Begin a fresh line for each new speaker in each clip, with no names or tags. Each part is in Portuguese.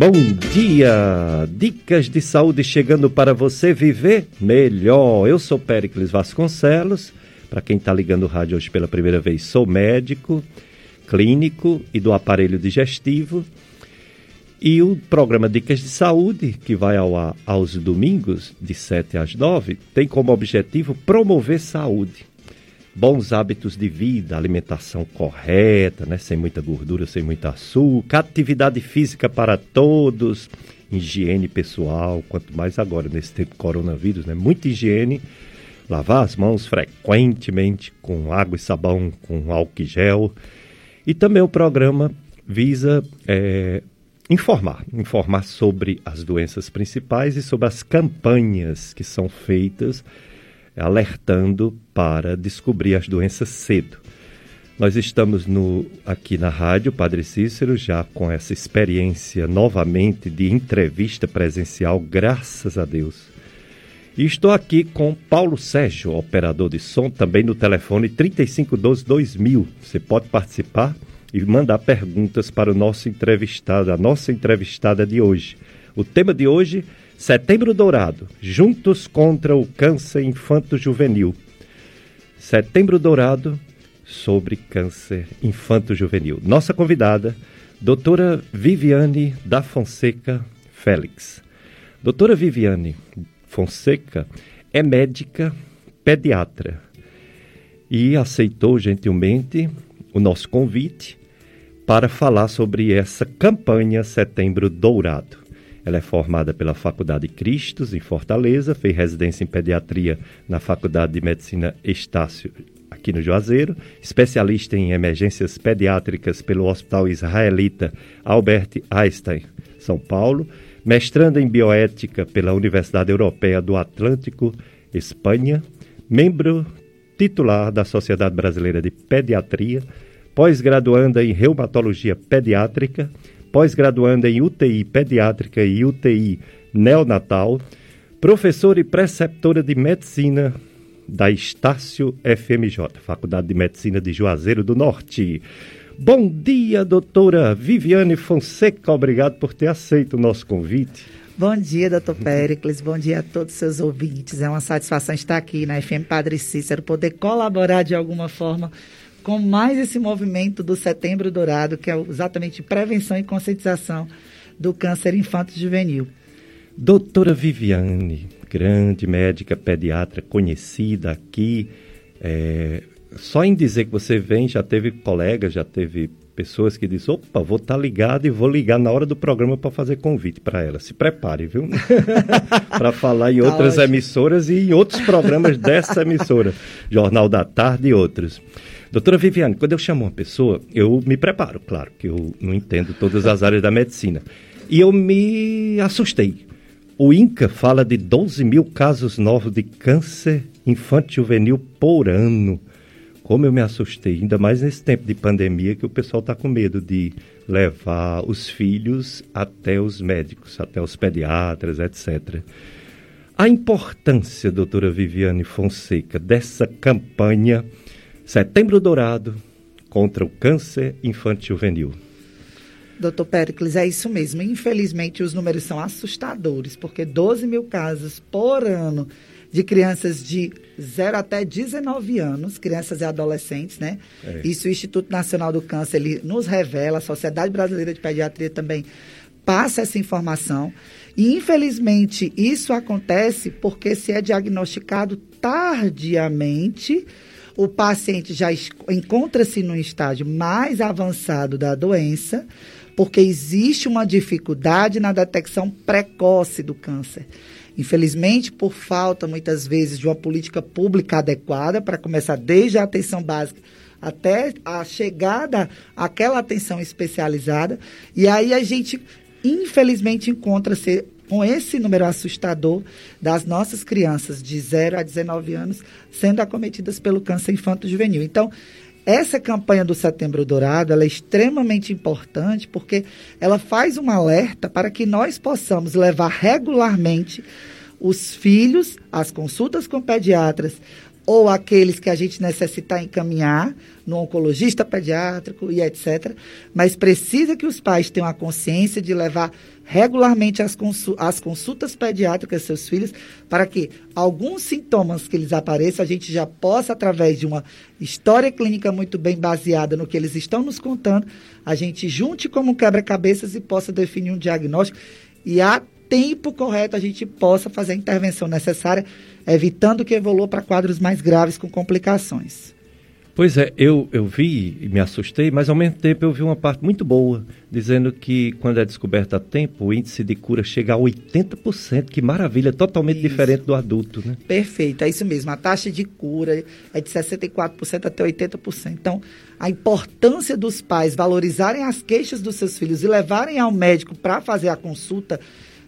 Bom dia! Dicas de saúde chegando para você viver melhor. Eu sou Péricles Vasconcelos. Para quem está ligando o rádio hoje pela primeira vez, sou médico, clínico e do aparelho digestivo. E o programa Dicas de Saúde, que vai ao ar aos domingos, de 7 às 9, tem como objetivo promover saúde bons hábitos de vida, alimentação correta, né? sem muita gordura, sem muito açúcar, atividade física para todos, higiene pessoal, quanto mais agora nesse tempo coronavírus, né? Muita higiene, lavar as mãos frequentemente com água e sabão, com álcool e gel. E também o programa visa é, informar, informar sobre as doenças principais e sobre as campanhas que são feitas alertando para descobrir as doenças cedo. Nós estamos no, aqui na rádio Padre Cícero, já com essa experiência novamente de entrevista presencial, graças a Deus. E estou aqui com Paulo Sérgio, operador de som, também no telefone 3512-2000. Você pode participar e mandar perguntas para o nosso entrevistado, a nossa entrevistada de hoje. O tema de hoje Setembro Dourado, Juntos contra o Câncer Infanto-Juvenil. Setembro Dourado sobre câncer infanto-juvenil. Nossa convidada, doutora Viviane da Fonseca Félix. Doutora Viviane Fonseca é médica pediatra e aceitou gentilmente o nosso convite para falar sobre essa campanha Setembro Dourado. Ela é formada pela Faculdade Cristos, em Fortaleza, fez residência em pediatria na Faculdade de Medicina Estácio, aqui no Juazeiro, especialista em emergências pediátricas pelo Hospital Israelita Albert Einstein, São Paulo, mestranda em bioética pela Universidade Europeia do Atlântico, Espanha, membro titular da Sociedade Brasileira de Pediatria, pós-graduanda em reumatologia pediátrica, pós-graduanda em UTI pediátrica e UTI neonatal, professora e preceptora de medicina da Estácio FMJ, Faculdade de Medicina de Juazeiro do Norte. Bom dia, doutora Viviane Fonseca. Obrigado por ter aceito o nosso convite.
Bom dia, doutor Péricles. Bom dia a todos os seus ouvintes. É uma satisfação estar aqui na FM Padre Cícero, poder colaborar de alguma forma com mais esse movimento do Setembro Dourado, que é exatamente prevenção e conscientização do câncer infanto-juvenil.
Doutora Viviane, grande médica pediatra conhecida aqui, é, só em dizer que você vem, já teve colegas, já teve pessoas que dizem, opa, vou estar tá ligado e vou ligar na hora do programa para fazer convite para ela. Se prepare, viu? para falar em tá outras emissoras e em outros programas dessa emissora, Jornal da Tarde e outros. Doutora Viviane, quando eu chamo uma pessoa, eu me preparo, claro, que eu não entendo todas as áreas da medicina. E eu me assustei. O INCA fala de 12 mil casos novos de câncer infanto-juvenil por ano. Como eu me assustei, ainda mais nesse tempo de pandemia que o pessoal está com medo de levar os filhos até os médicos, até os pediatras, etc. A importância, doutora Viviane Fonseca, dessa campanha Setembro Dourado contra o câncer infantil juvenil.
Doutor Pericles, é isso mesmo. Infelizmente, os números são assustadores, porque 12 mil casos por ano de crianças de 0 até 19 anos, crianças e adolescentes, né? É. Isso o Instituto Nacional do Câncer ele nos revela, a Sociedade Brasileira de Pediatria também passa essa informação. E, infelizmente, isso acontece porque se é diagnosticado tardiamente o paciente já encontra-se no estágio mais avançado da doença, porque existe uma dificuldade na detecção precoce do câncer. Infelizmente, por falta, muitas vezes, de uma política pública adequada, para começar desde a atenção básica até a chegada àquela atenção especializada. E aí a gente, infelizmente, encontra-se com esse número assustador das nossas crianças de 0 a 19 anos sendo acometidas pelo câncer infanto-juvenil. Então, essa campanha do Setembro Dourado é extremamente importante porque ela faz um alerta para que nós possamos levar regularmente os filhos às consultas com pediatras, ou aqueles que a gente necessitar encaminhar no oncologista pediátrico e etc. Mas precisa que os pais tenham a consciência de levar regularmente as, as consultas pediátricas seus filhos para que alguns sintomas que eles apareçam a gente já possa, através de uma história clínica muito bem baseada no que eles estão nos contando, a gente junte como quebra-cabeças e possa definir um diagnóstico e a tempo correto a gente possa fazer a intervenção necessária evitando que evolua para quadros mais graves com complicações.
Pois é, eu, eu vi e me assustei, mas ao mesmo tempo eu vi uma parte muito boa, dizendo que quando é descoberta a tempo, o índice de cura chega a 80%. Que maravilha, totalmente isso. diferente do adulto, né?
Perfeito, é isso mesmo. A taxa de cura é de 64% até 80%. Então, a importância dos pais valorizarem as queixas dos seus filhos e levarem ao médico para fazer a consulta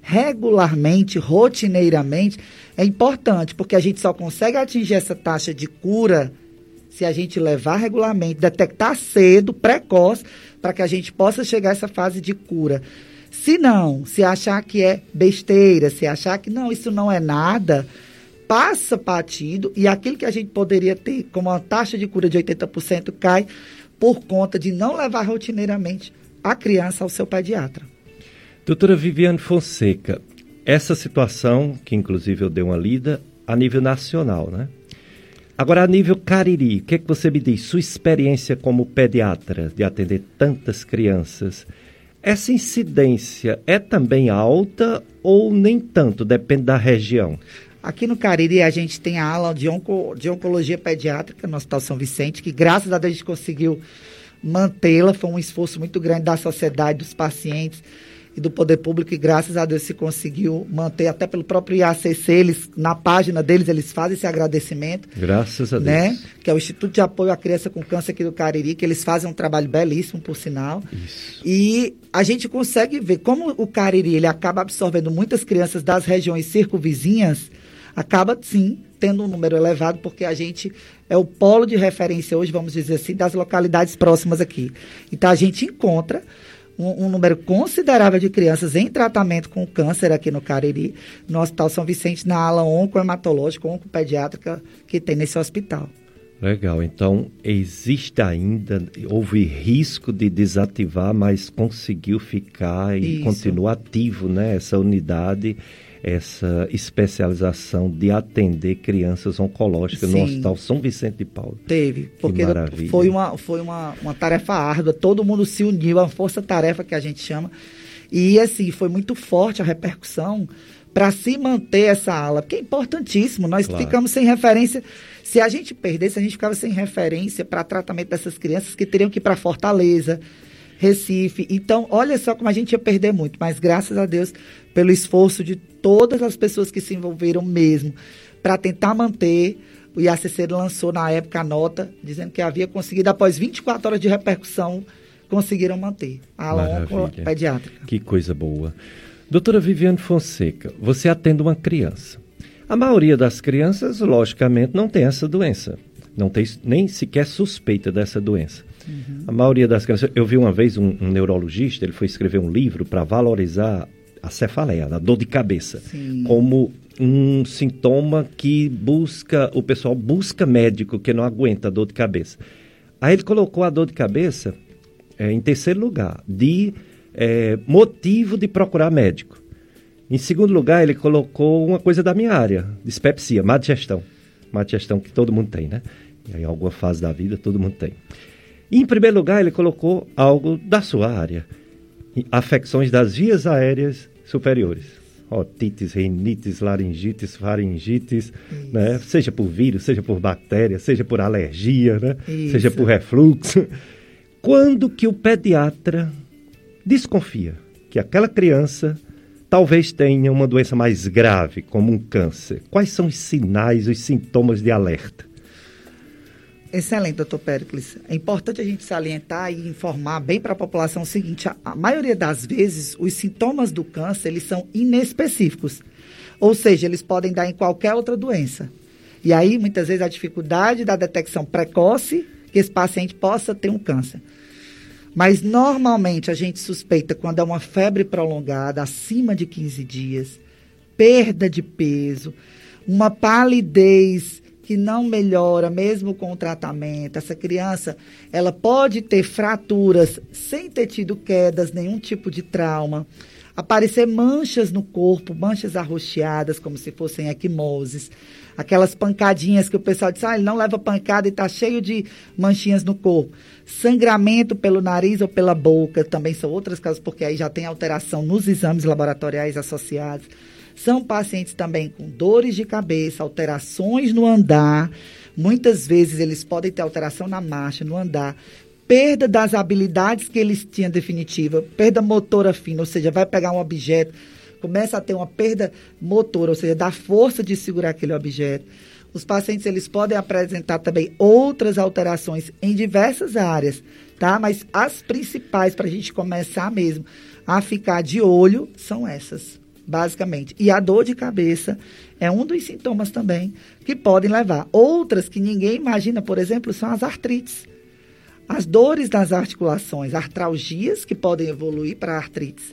regularmente, rotineiramente, é importante, porque a gente só consegue atingir essa taxa de cura se a gente levar regularmente, detectar cedo, precoce, para que a gente possa chegar a essa fase de cura. Se não, se achar que é besteira, se achar que não, isso não é nada, passa batido e aquilo que a gente poderia ter como uma taxa de cura de 80% cai por conta de não levar rotineiramente a criança ao seu pediatra.
Doutora Viviane Fonseca, essa situação, que inclusive eu dei uma lida, a nível nacional, né? Agora, a nível Cariri, o que, é que você me diz? Sua experiência como pediatra de atender tantas crianças, essa incidência é também alta ou nem tanto? Depende da região.
Aqui no Cariri, a gente tem a ala de, onco, de oncologia pediátrica no Hospital São Vicente, que graças a Deus a gente conseguiu mantê-la. Foi um esforço muito grande da sociedade, dos pacientes e do poder público, e graças a Deus se conseguiu manter, até pelo próprio IACC, eles, na página deles, eles fazem esse agradecimento.
Graças a
né?
Deus.
Que é o Instituto de Apoio à Criança com Câncer aqui do Cariri, que eles fazem um trabalho belíssimo, por sinal. Isso. E a gente consegue ver como o Cariri ele acaba absorvendo muitas crianças das regiões circunvizinhas, acaba sim tendo um número elevado, porque a gente é o polo de referência hoje, vamos dizer assim, das localidades próximas aqui. Então a gente encontra um, um, número considerável de crianças em tratamento com câncer aqui no Cariri, no Hospital São Vicente, na ala oncohematológica, oncopediátrica que tem nesse hospital.
Legal, então existe ainda, houve risco de desativar, mas conseguiu ficar e Isso. continua ativo, né, essa unidade essa especialização de atender crianças oncológicas Sim. no Hospital São Vicente de Paulo.
Teve, porque foi, uma, foi uma, uma tarefa árdua, todo mundo se uniu, a força-tarefa que a gente chama, e assim, foi muito forte a repercussão para se manter essa ala, porque é importantíssimo, nós claro. ficamos sem referência, se a gente perdesse, a gente ficava sem referência para tratamento dessas crianças que teriam que ir para Fortaleza, Recife. Então, olha só como a gente ia perder muito, mas graças a Deus, pelo esforço de todas as pessoas que se envolveram mesmo para tentar manter, o IACC lançou na época a nota dizendo que havia conseguido, após 24 horas de repercussão, conseguiram manter a ala pediátrica.
Que coisa boa. Doutora Viviane Fonseca, você atende uma criança. A maioria das crianças, logicamente, não tem essa doença. Não tem nem sequer suspeita dessa doença. Uhum. A maioria das crianças. Eu vi uma vez um, um neurologista, ele foi escrever um livro para valorizar a cefaleia, a dor de cabeça, Sim. como um sintoma que busca, o pessoal busca médico que não aguenta a dor de cabeça. Aí ele colocou a dor de cabeça é, em terceiro lugar, de é, motivo de procurar médico. Em segundo lugar, ele colocou uma coisa da minha área, dispepsia, má digestão. Má digestão que todo mundo tem, né? Em alguma fase da vida, todo mundo tem. E, em primeiro lugar, ele colocou algo da sua área. Afecções das vias aéreas superiores. Otites, rinites, laringites, faringites, né? seja por vírus, seja por bactéria, seja por alergia, né? seja por refluxo. Quando que o pediatra desconfia que aquela criança talvez tenha uma doença mais grave, como um câncer? Quais são os sinais, os sintomas de alerta?
Excelente, doutor Pericles. É importante a gente salientar e informar bem para a população o seguinte: a, a, maioria das vezes, os sintomas do câncer, eles são inespecíficos. Ou seja, eles podem dar em qualquer outra doença. E aí, muitas vezes, a dificuldade da detecção precoce que esse paciente possa ter um câncer. Mas, normalmente, a gente suspeita quando é uma febre prolongada, acima de 15 dias, perda de peso, uma palidez que não melhora mesmo com o tratamento. Essa criança, ela pode ter fraturas sem ter tido quedas, nenhum tipo de trauma. Aparecer manchas no corpo, manchas arroxeadas, como se fossem equimoses. Aquelas pancadinhas que o pessoal diz, ah, ele não leva pancada e está cheio de manchinhas no corpo. Sangramento pelo nariz ou pela boca, também são outras causas, porque aí já tem alteração nos exames laboratoriais associados são pacientes também com dores de cabeça, alterações no andar. Muitas vezes eles podem ter alteração na marcha, no andar, perda das habilidades que eles tinham definitiva, perda motora fina, ou seja, vai pegar um objeto, começa a ter uma perda motora, ou seja, da força de segurar aquele objeto. Os pacientes eles podem apresentar também outras alterações em diversas áreas, tá? Mas as principais para a gente começar mesmo a ficar de olho são essas basicamente. E a dor de cabeça é um dos sintomas também que podem levar. Outras que ninguém imagina, por exemplo, são as artrites. As dores das articulações, artralgias que podem evoluir para artrites.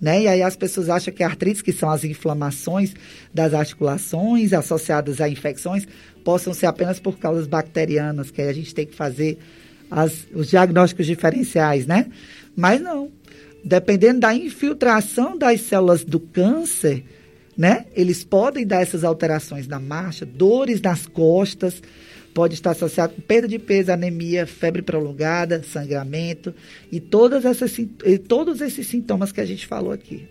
Né? E aí as pessoas acham que artrites, que são as inflamações das articulações associadas a infecções, possam ser apenas por causas bacterianas, que aí a gente tem que fazer as, os diagnósticos diferenciais, né? Mas não dependendo da infiltração das células do câncer, né? Eles podem dar essas alterações na marcha, dores nas costas, pode estar associado com perda de peso, anemia, febre prolongada, sangramento e todas essas, e todos esses sintomas que a gente falou aqui.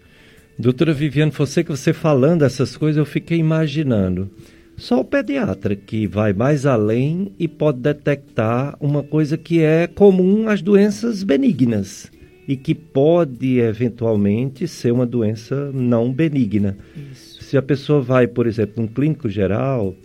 Doutora Viviane, você que você falando essas coisas, eu fiquei imaginando. Só o pediatra que vai mais além e pode detectar uma coisa que é comum às doenças benignas e que pode eventualmente ser uma doença não benigna. Isso. Se a pessoa vai, por exemplo, um clínico geral,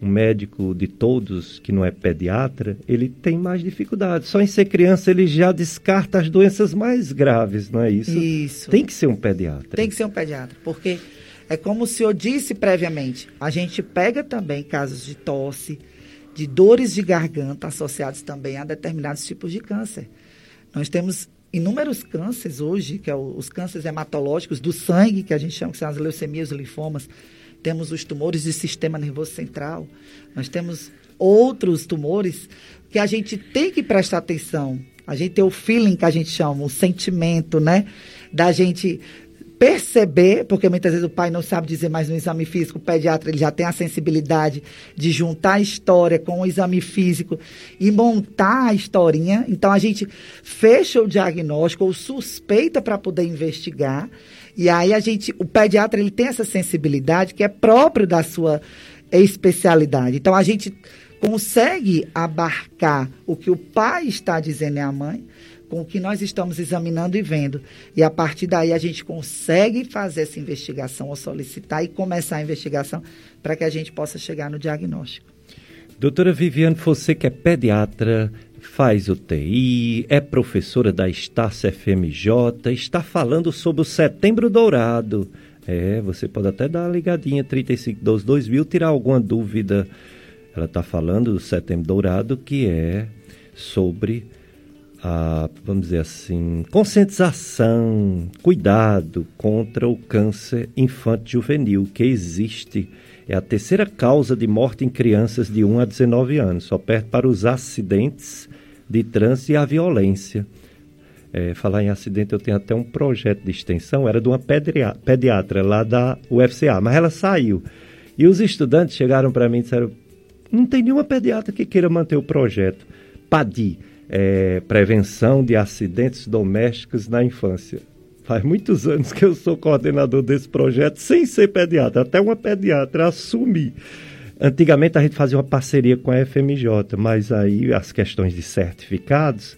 um médico de todos que não é pediatra, ele tem mais dificuldade. Só em ser criança ele já descarta as doenças mais graves, não é isso?
Isso.
Tem que ser um pediatra.
Tem que ser um pediatra, porque é como o senhor disse previamente, a gente pega também casos de tosse, de dores de garganta associados também a determinados tipos de câncer. Nós temos inúmeros cânceres hoje, que é os cânceres hematológicos do sangue, que a gente chama que são as leucemias, os linfomas. Temos os tumores do sistema nervoso central. Nós temos outros tumores que a gente tem que prestar atenção. A gente tem o feeling que a gente chama, o sentimento, né? Da gente perceber, porque muitas vezes o pai não sabe dizer mais no exame físico, o pediatra ele já tem a sensibilidade de juntar a história com o exame físico e montar a historinha. Então a gente fecha o diagnóstico ou suspeita para poder investigar. E aí a gente, o pediatra ele tem essa sensibilidade que é próprio da sua especialidade. Então a gente consegue abarcar o que o pai está dizendo à mãe com o que nós estamos examinando e vendo. E a partir daí a gente consegue fazer essa investigação ou solicitar e começar a investigação para que a gente possa chegar no diagnóstico.
Doutora Viviane, você que é pediatra, faz UTI, é professora da Estácio FMJ, está falando sobre o Setembro Dourado. É, você pode até dar uma ligadinha 3512 2000, tirar alguma dúvida. Ela está falando do Setembro Dourado, que é sobre a, vamos dizer assim, conscientização, cuidado contra o câncer infanto-juvenil que existe. É a terceira causa de morte em crianças de 1 a 19 anos, só perto para os acidentes de trânsito e a violência. É, falar em acidente, eu tenho até um projeto de extensão, era de uma pediatra lá da UFCA, mas ela saiu. E os estudantes chegaram para mim e disseram: não tem nenhuma pediatra que queira manter o projeto. PADI é, prevenção de acidentes domésticos na infância. Faz muitos anos que eu sou coordenador desse projeto, sem ser pediatra, até uma pediatra assumir. Antigamente a gente fazia uma parceria com a FMJ, mas aí as questões de certificados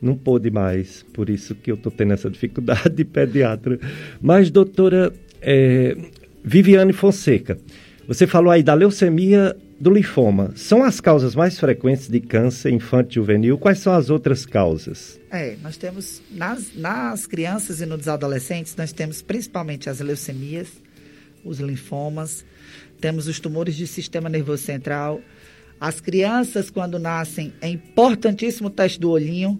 não pôde mais, por isso que eu estou tendo essa dificuldade de pediatra. Mas, doutora é, Viviane Fonseca, você falou aí da leucemia do linfoma são as causas mais frequentes de câncer infantil juvenil. Quais são as outras causas?
É, nós temos nas, nas crianças e nos adolescentes, nós temos principalmente as leucemias, os linfomas, temos os tumores de sistema nervoso central. As crianças, quando nascem, é importantíssimo o teste do olhinho,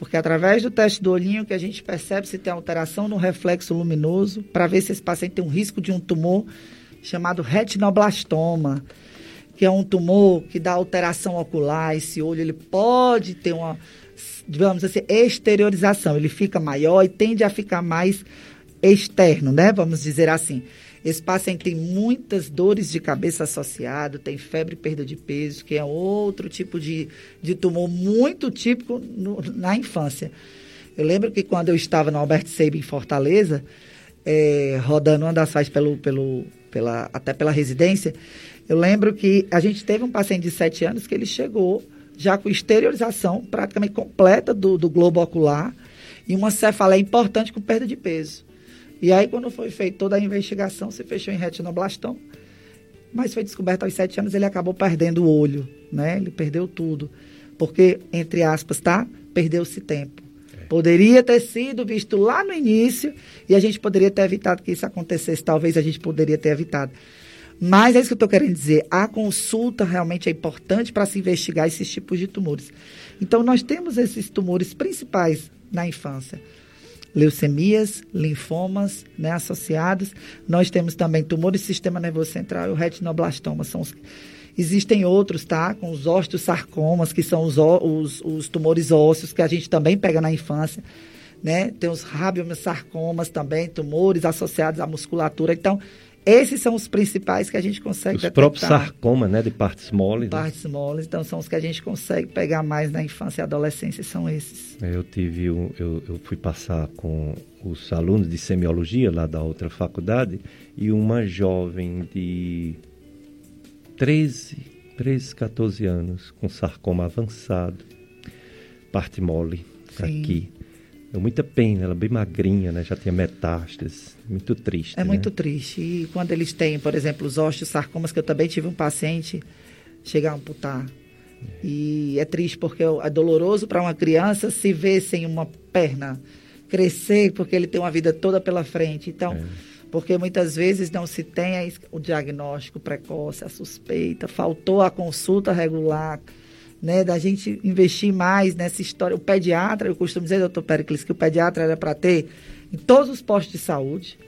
porque através do teste do olhinho que a gente percebe se tem alteração no reflexo luminoso, para ver se esse paciente tem um risco de um tumor chamado retinoblastoma que é um tumor que dá alteração ocular, esse olho ele pode ter uma, digamos assim, exteriorização, ele fica maior e tende a ficar mais externo, né? Vamos dizer assim. Esse paciente tem muitas dores de cabeça associado, tem febre e perda de peso, que é outro tipo de, de tumor muito típico no, na infância. Eu lembro que quando eu estava no Albert Seib em Fortaleza, é, rodando uma das faixas pelo, pelo, pela, até pela residência, eu lembro que a gente teve um paciente de 7 anos que ele chegou já com exteriorização praticamente completa do, do globo ocular e uma cefaleia importante com perda de peso. E aí, quando foi feita toda a investigação, se fechou em retinoblastoma. Mas foi descoberto aos sete anos, ele acabou perdendo o olho, né? Ele perdeu tudo. Porque, entre aspas, tá? Perdeu-se tempo. É. Poderia ter sido visto lá no início e a gente poderia ter evitado que isso acontecesse. Talvez a gente poderia ter evitado. Mas é isso que eu estou querendo dizer. A consulta realmente é importante para se investigar esses tipos de tumores. Então, nós temos esses tumores principais na infância leucemias, linfomas né, associados. Nós temos também tumores do sistema nervoso central e o retinoblastoma. São os, existem outros, tá? Com os osteosarcomas, que são os, os, os tumores ósseos, que a gente também pega na infância. Né? Tem os rabiomyosarcomas também, tumores associados à musculatura. Então, esses são os principais que a gente consegue
os detectar. Os próprios sarcomas, né, de partes moles.
Né? Partes né? moles, então são os que a gente consegue pegar mais na infância e adolescência, são esses.
Eu tive, um, eu, eu fui passar com os alunos de semiologia lá da outra faculdade e uma jovem de 13, 13, 14 anos com sarcoma avançado, parte mole Sim. aqui. É muita pena, ela é bem magrinha, né? Já tinha metástases. Muito triste.
É
né?
muito triste. E quando eles têm, por exemplo, os osteosarcomas, que eu também tive um paciente chegar a amputar. É. E é triste porque é doloroso para uma criança se ver sem uma perna crescer, porque ele tem uma vida toda pela frente. Então, é. porque muitas vezes não se tem o diagnóstico precoce, a suspeita, faltou a consulta regular né, da gente investir mais nessa história. O pediatra, eu costumo dizer, doutor Pericles, que o pediatra era para ter em todos os postos de saúde,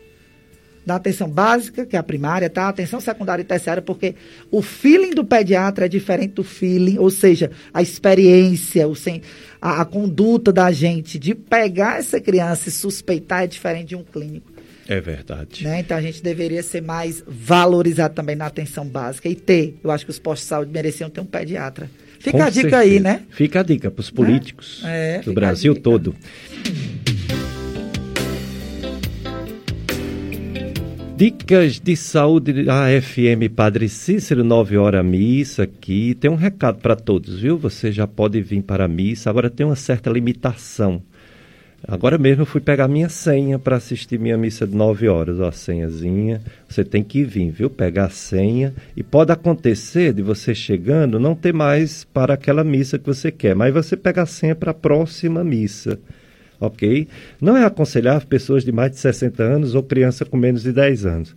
da atenção básica, que é a primária, tá? Atenção secundária e terciária, porque o feeling do pediatra é diferente do feeling, ou seja, a experiência, o sem, a, a conduta da gente de pegar essa criança e suspeitar é diferente de um clínico.
É verdade.
Né? Então a gente deveria ser mais valorizado também na atenção básica e ter. Eu acho que os postos de saúde mereciam ter um pediatra. Fica Com a dica certeza. aí, né?
Fica a dica para os políticos é? É, do Brasil todo. Dicas de saúde AFM Padre Cícero, 9 horas missa aqui. Tem um recado para todos, viu? Você já pode vir para a missa, agora tem uma certa limitação. Agora mesmo eu fui pegar minha senha para assistir minha missa de 9 horas, ó, a senhazinha. Você tem que vir, viu? Pegar a senha. E pode acontecer de você chegando não ter mais para aquela missa que você quer, mas você pega a senha para a próxima missa. Ok? Não é aconselhável pessoas de mais de 60 anos ou criança com menos de 10 anos.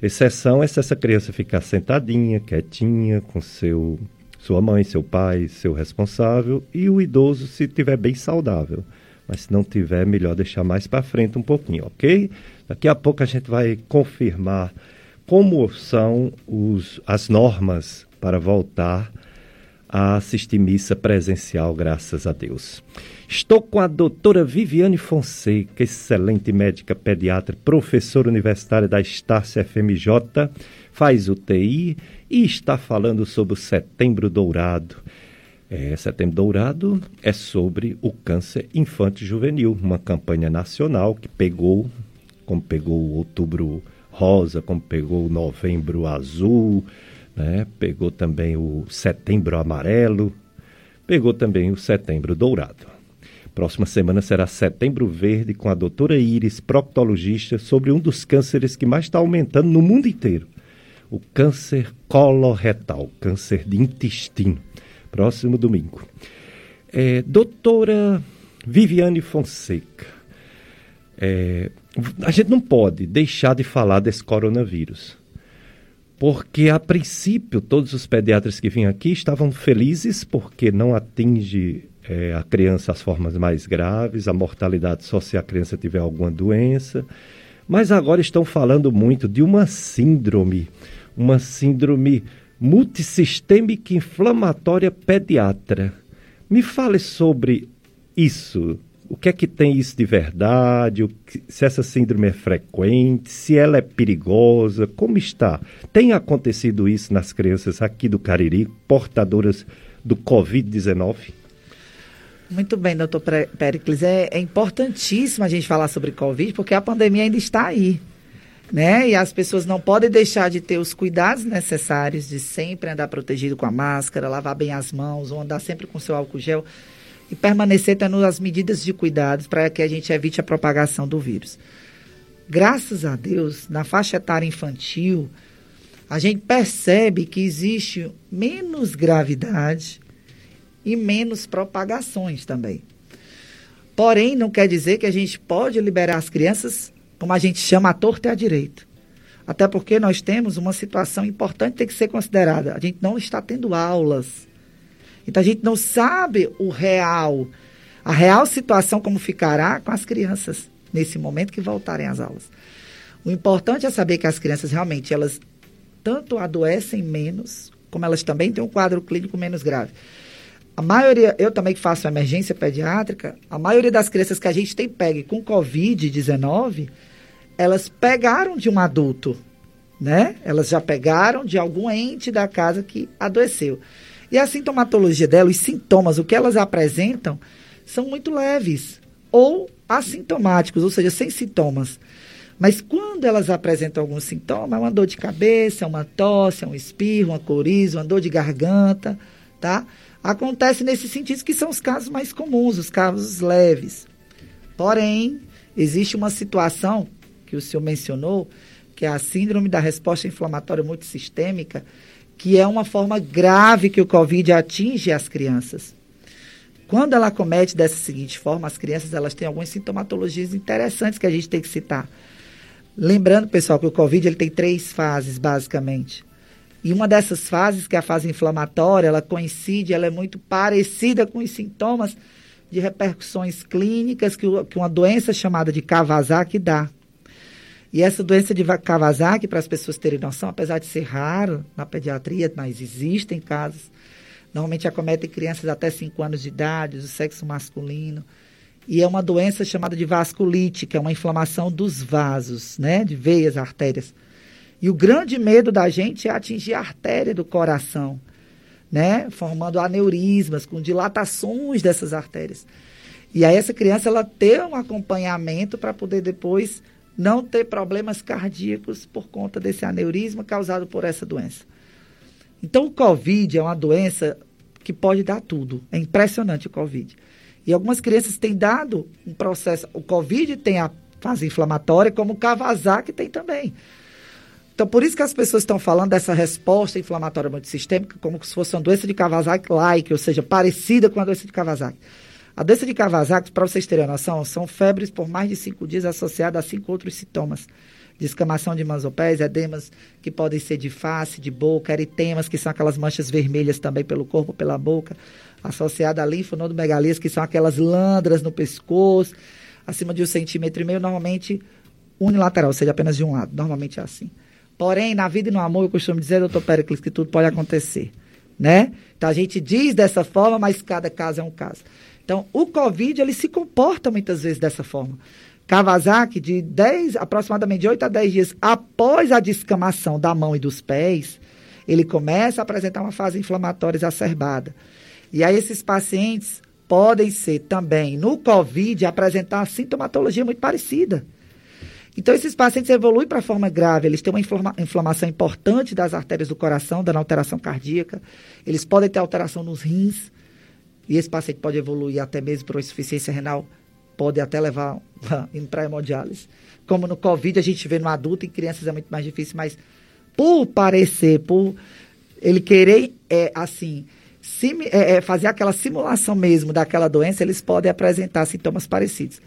Exceção é se essa criança ficar sentadinha, quietinha, com seu, sua mãe, seu pai, seu responsável, e o idoso se estiver bem saudável. Mas se não tiver, melhor deixar mais para frente um pouquinho, ok? Daqui a pouco a gente vai confirmar como são os, as normas para voltar a assistir missa presencial, graças a Deus. Estou com a doutora Viviane Fonseca, excelente médica pediatra, professora universitária da Estácio FMJ, faz UTI e está falando sobre o Setembro Dourado. É, Setembro Dourado é sobre o câncer infantil juvenil, uma campanha nacional que pegou, como pegou o Outubro Rosa, como pegou o Novembro Azul, né? pegou também o Setembro Amarelo, pegou também o Setembro Dourado. Próxima semana será Setembro Verde com a doutora Iris, proctologista, sobre um dos cânceres que mais está aumentando no mundo inteiro, o câncer coloretal, câncer de intestino próximo domingo. É, doutora Viviane Fonseca, é, a gente não pode deixar de falar desse coronavírus. Porque, a princípio, todos os pediatras que vinham aqui estavam felizes porque não atinge é, a criança as formas mais graves, a mortalidade só se a criança tiver alguma doença. Mas agora estão falando muito de uma síndrome, uma síndrome multissistêmica inflamatória pediatra. Me fale sobre isso. O que é que tem isso de verdade? Se essa síndrome é frequente, se ela é perigosa, como está? Tem acontecido isso nas crianças aqui do Cariri, portadoras do Covid-19?
Muito bem, doutor Pericles. É, é importantíssimo a gente falar sobre Covid, porque a pandemia ainda está aí. Né? E as pessoas não podem deixar de ter os cuidados necessários de sempre andar protegido com a máscara, lavar bem as mãos, ou andar sempre com seu álcool gel e permanecer tendo as medidas de cuidados para que a gente evite a propagação do vírus. Graças a Deus, na faixa etária infantil, a gente percebe que existe menos gravidade e menos propagações também. Porém, não quer dizer que a gente pode liberar as crianças, como a gente chama, a torta e a direito. Até porque nós temos uma situação importante que tem que ser considerada. A gente não está tendo aulas. Então a gente não sabe o real, a real situação como ficará com as crianças nesse momento que voltarem às aulas. O importante é saber que as crianças realmente elas tanto adoecem menos, como elas também têm um quadro clínico menos grave. A maioria, eu também que faço emergência pediátrica, a maioria das crianças que a gente tem pegue com Covid-19, elas pegaram de um adulto, né? Elas já pegaram de algum ente da casa que adoeceu. E a sintomatologia dela, os sintomas, o que elas apresentam, são muito leves ou assintomáticos, ou seja, sem sintomas. Mas quando elas apresentam algum sintoma, é uma dor de cabeça, uma tosse, um espirro, uma coriza, uma dor de garganta, tá? Acontece nesses sentidos que são os casos mais comuns, os casos leves. Porém, existe uma situação que o senhor mencionou, que é a síndrome da resposta inflamatória multissistêmica, que é uma forma grave que o Covid atinge as crianças. Quando ela comete dessa seguinte forma, as crianças elas têm algumas sintomatologias interessantes que a gente tem que citar. Lembrando, pessoal, que o Covid ele tem três fases, basicamente. E uma dessas fases, que é a fase inflamatória, ela coincide, ela é muito parecida com os sintomas de repercussões clínicas que, que uma doença chamada de Kawasaki dá. E essa doença de Kawasaki, para as pessoas terem noção, apesar de ser raro na pediatria, mas existem casos, normalmente acometem crianças até 5 anos de idade, do sexo masculino. E é uma doença chamada de vasculite, que é uma inflamação dos vasos, né, de veias, artérias. E o grande medo da gente é atingir a artéria do coração, né? Formando aneurismas, com dilatações dessas artérias. E aí essa criança ela ter um acompanhamento para poder depois não ter problemas cardíacos por conta desse aneurisma causado por essa doença. Então o COVID é uma doença que pode dar tudo. É impressionante o COVID. E algumas crianças têm dado um processo. O COVID tem a fase inflamatória, como o Kawasaki tem também. Então, por isso que as pessoas estão falando dessa resposta inflamatória multissistêmica como se fosse uma doença de Kawasaki-like, ou seja, parecida com a doença de Kawasaki. A doença de Kawasaki, para vocês terem noção, são febres por mais de cinco dias associadas a cinco outros sintomas. Descamação de mãos ou pés, edemas que podem ser de face, de boca, eritemas, que são aquelas manchas vermelhas também pelo corpo, pela boca, associada a linfonodomegalias, que são aquelas landras no pescoço, acima de um centímetro e meio, normalmente unilateral, ou seja, apenas de um lado. Normalmente é assim. Porém, na vida e no amor, eu costumo dizer, doutor Pericles, que tudo pode acontecer. Né? Então, a gente diz dessa forma, mas cada caso é um caso. Então, o Covid, ele se comporta muitas vezes dessa forma. Kawasaki, de 10, aproximadamente de 8 a 10 dias após a descamação da mão e dos pés, ele começa a apresentar uma fase inflamatória exacerbada. E aí, esses pacientes podem ser também, no Covid, apresentar sintomatologia muito parecida. Então, esses pacientes evoluem para forma grave, eles têm uma inflama inflamação importante das artérias do coração, dando alteração cardíaca, eles podem ter alteração nos rins, e esse paciente pode evoluir até mesmo para uma insuficiência renal, pode até levar para hemodiálise. Como no Covid, a gente vê no adulto, em crianças é muito mais difícil, mas por parecer, por ele querer, é, assim, sim, é, é, fazer aquela simulação mesmo daquela doença, eles podem apresentar sintomas parecidos.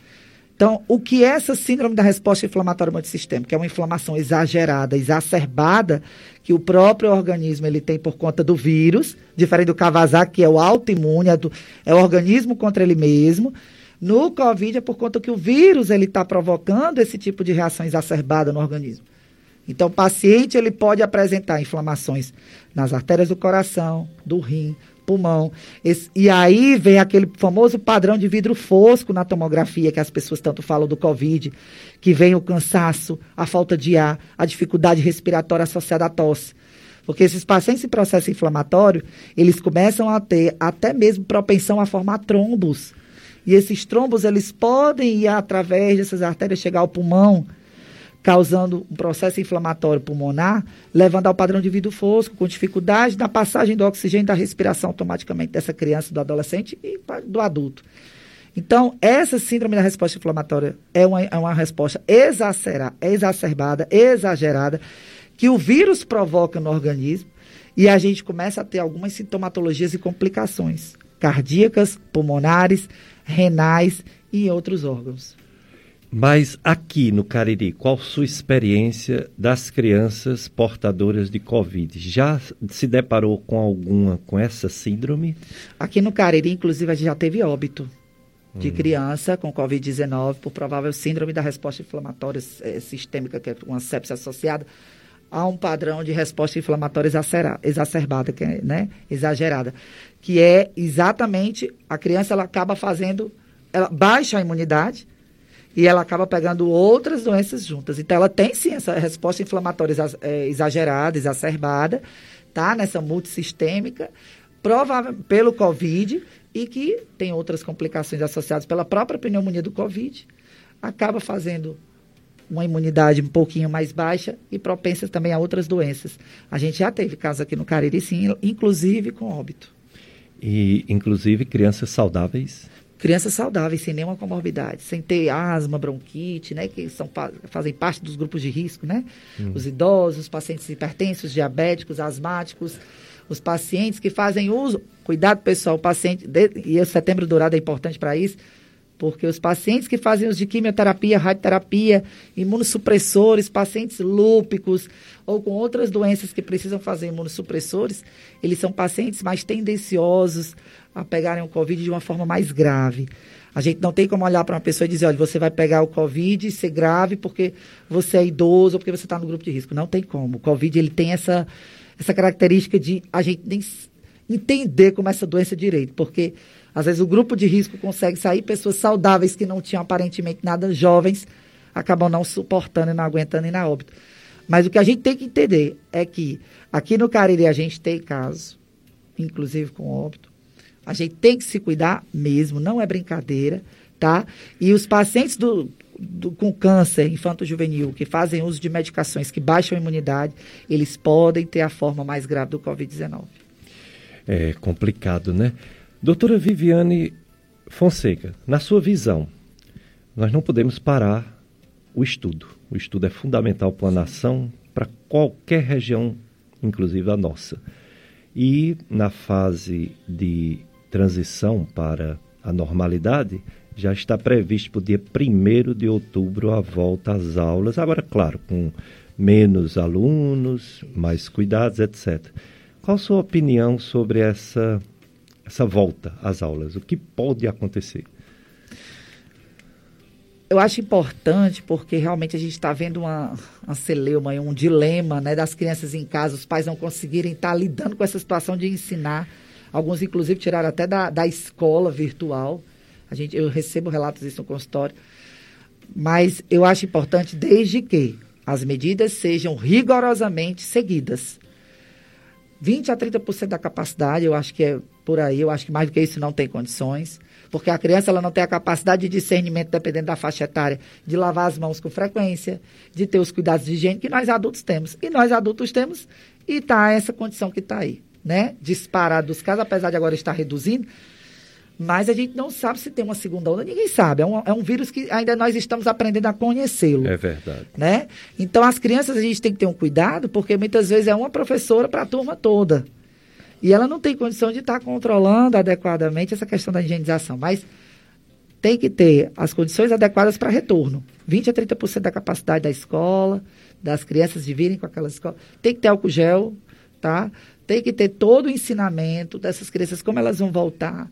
Então, o que é essa síndrome da resposta inflamatória multissistêmica? É uma inflamação exagerada, exacerbada, que o próprio organismo ele tem por conta do vírus, diferente do Kawasaki, que é o autoimune, é, do, é o organismo contra ele mesmo. No Covid é por conta que o vírus ele está provocando esse tipo de reação exacerbada no organismo. Então, o paciente ele pode apresentar inflamações nas artérias do coração, do rim, pulmão. E aí vem aquele famoso padrão de vidro fosco na tomografia que as pessoas tanto falam do Covid, que vem o cansaço, a falta de ar, a dificuldade respiratória associada à tosse. Porque esses pacientes em processo inflamatório, eles começam a ter até mesmo propensão a formar trombos. E esses trombos, eles podem ir através dessas artérias chegar ao pulmão causando um processo inflamatório pulmonar, levando ao padrão de vidro fosco, com dificuldade na passagem do oxigênio da respiração automaticamente dessa criança, do adolescente e do adulto. Então, essa síndrome da resposta inflamatória é uma, é uma resposta exacera, exacerbada, exagerada, que o vírus provoca no organismo e a gente começa a ter algumas sintomatologias e complicações cardíacas, pulmonares, renais e outros órgãos.
Mas aqui no Cariri, qual sua experiência das crianças portadoras de Covid? Já se deparou com alguma com essa síndrome?
Aqui no Cariri, inclusive, a gente já teve óbito de hum. criança com Covid-19 por provável síndrome da resposta inflamatória é, sistêmica, que é uma sepsia associada a um padrão de resposta inflamatória exacerbada, que é, né, exagerada, que é exatamente a criança ela acaba fazendo, ela baixa a imunidade, e ela acaba pegando outras doenças juntas. Então, ela tem sim essa resposta inflamatória é, exagerada, exacerbada, tá? Nessa multissistêmica, provável pelo Covid e que tem outras complicações associadas pela própria pneumonia do Covid, acaba fazendo uma imunidade um pouquinho mais baixa e propensa também a outras doenças. A gente já teve casos aqui no Cariri, sim, inclusive com óbito.
E, inclusive, crianças saudáveis?
Crianças saudáveis, sem nenhuma comorbidade, sem ter asma, bronquite, né, que são, fazem parte dos grupos de risco, né? Uhum. Os idosos, os pacientes hipertensos, diabéticos, asmáticos, os pacientes que fazem uso, cuidado pessoal, o paciente, e o setembro dourado é importante para isso, porque os pacientes que fazem uso de quimioterapia, radioterapia, imunossupressores, pacientes lúpicos ou com outras doenças que precisam fazer imunossupressores, eles são pacientes mais tendenciosos a pegarem o Covid de uma forma mais grave. A gente não tem como olhar para uma pessoa e dizer, olha, você vai pegar o Covid e ser grave porque você é idoso ou porque você está no grupo de risco. Não tem como. O Covid ele tem essa, essa característica de a gente nem entender como essa doença é direito, porque às vezes o grupo de risco consegue sair, pessoas saudáveis que não tinham aparentemente nada, jovens, acabam não suportando e não aguentando e na óbito. Mas o que a gente tem que entender é que aqui no Cariri a gente tem casos, inclusive com óbito. A gente tem que se cuidar mesmo, não é brincadeira, tá? E os pacientes do, do, com câncer infanto-juvenil que fazem uso de medicações que baixam a imunidade, eles podem ter a forma mais grave do Covid-19.
É complicado, né? Doutora Viviane Fonseca, na sua visão, nós não podemos parar o estudo. O estudo é fundamental para a nação, para qualquer região, inclusive a nossa. E na fase de transição para a normalidade, já está previsto para o dia 1 de outubro a volta às aulas, agora, claro, com menos alunos, mais cuidados, etc. Qual a sua opinião sobre essa essa volta às aulas? O que pode acontecer?
Eu acho importante porque realmente a gente está vendo uma, uma celeuma, um dilema né, das crianças em casa, os pais não conseguirem estar lidando com essa situação de ensinar. Alguns, inclusive, tiraram até da, da escola virtual. A gente, eu recebo relatos disso no consultório. Mas eu acho importante desde que as medidas sejam rigorosamente seguidas. 20 a 30% da capacidade, eu acho que é por aí, eu acho que mais do que isso não tem condições, porque a criança ela não tem a capacidade de discernimento, dependendo da faixa etária, de lavar as mãos com frequência, de ter os cuidados de higiene que nós adultos temos. E nós adultos temos, e está essa condição que está aí, né? Disparado dos casos, apesar de agora estar reduzindo, mas a gente não sabe se tem uma segunda onda, ninguém sabe. É um, é um vírus que ainda nós estamos aprendendo a conhecê-lo.
É verdade.
Né? Então, as crianças a gente tem que ter um cuidado, porque muitas vezes é uma professora para a turma toda. E ela não tem condição de estar controlando adequadamente essa questão da higienização. Mas tem que ter as condições adequadas para retorno. 20 a 30% da capacidade da escola, das crianças de virem com aquela escola. Tem que ter álcool gel, tá? Tem que ter todo o ensinamento dessas crianças, como elas vão voltar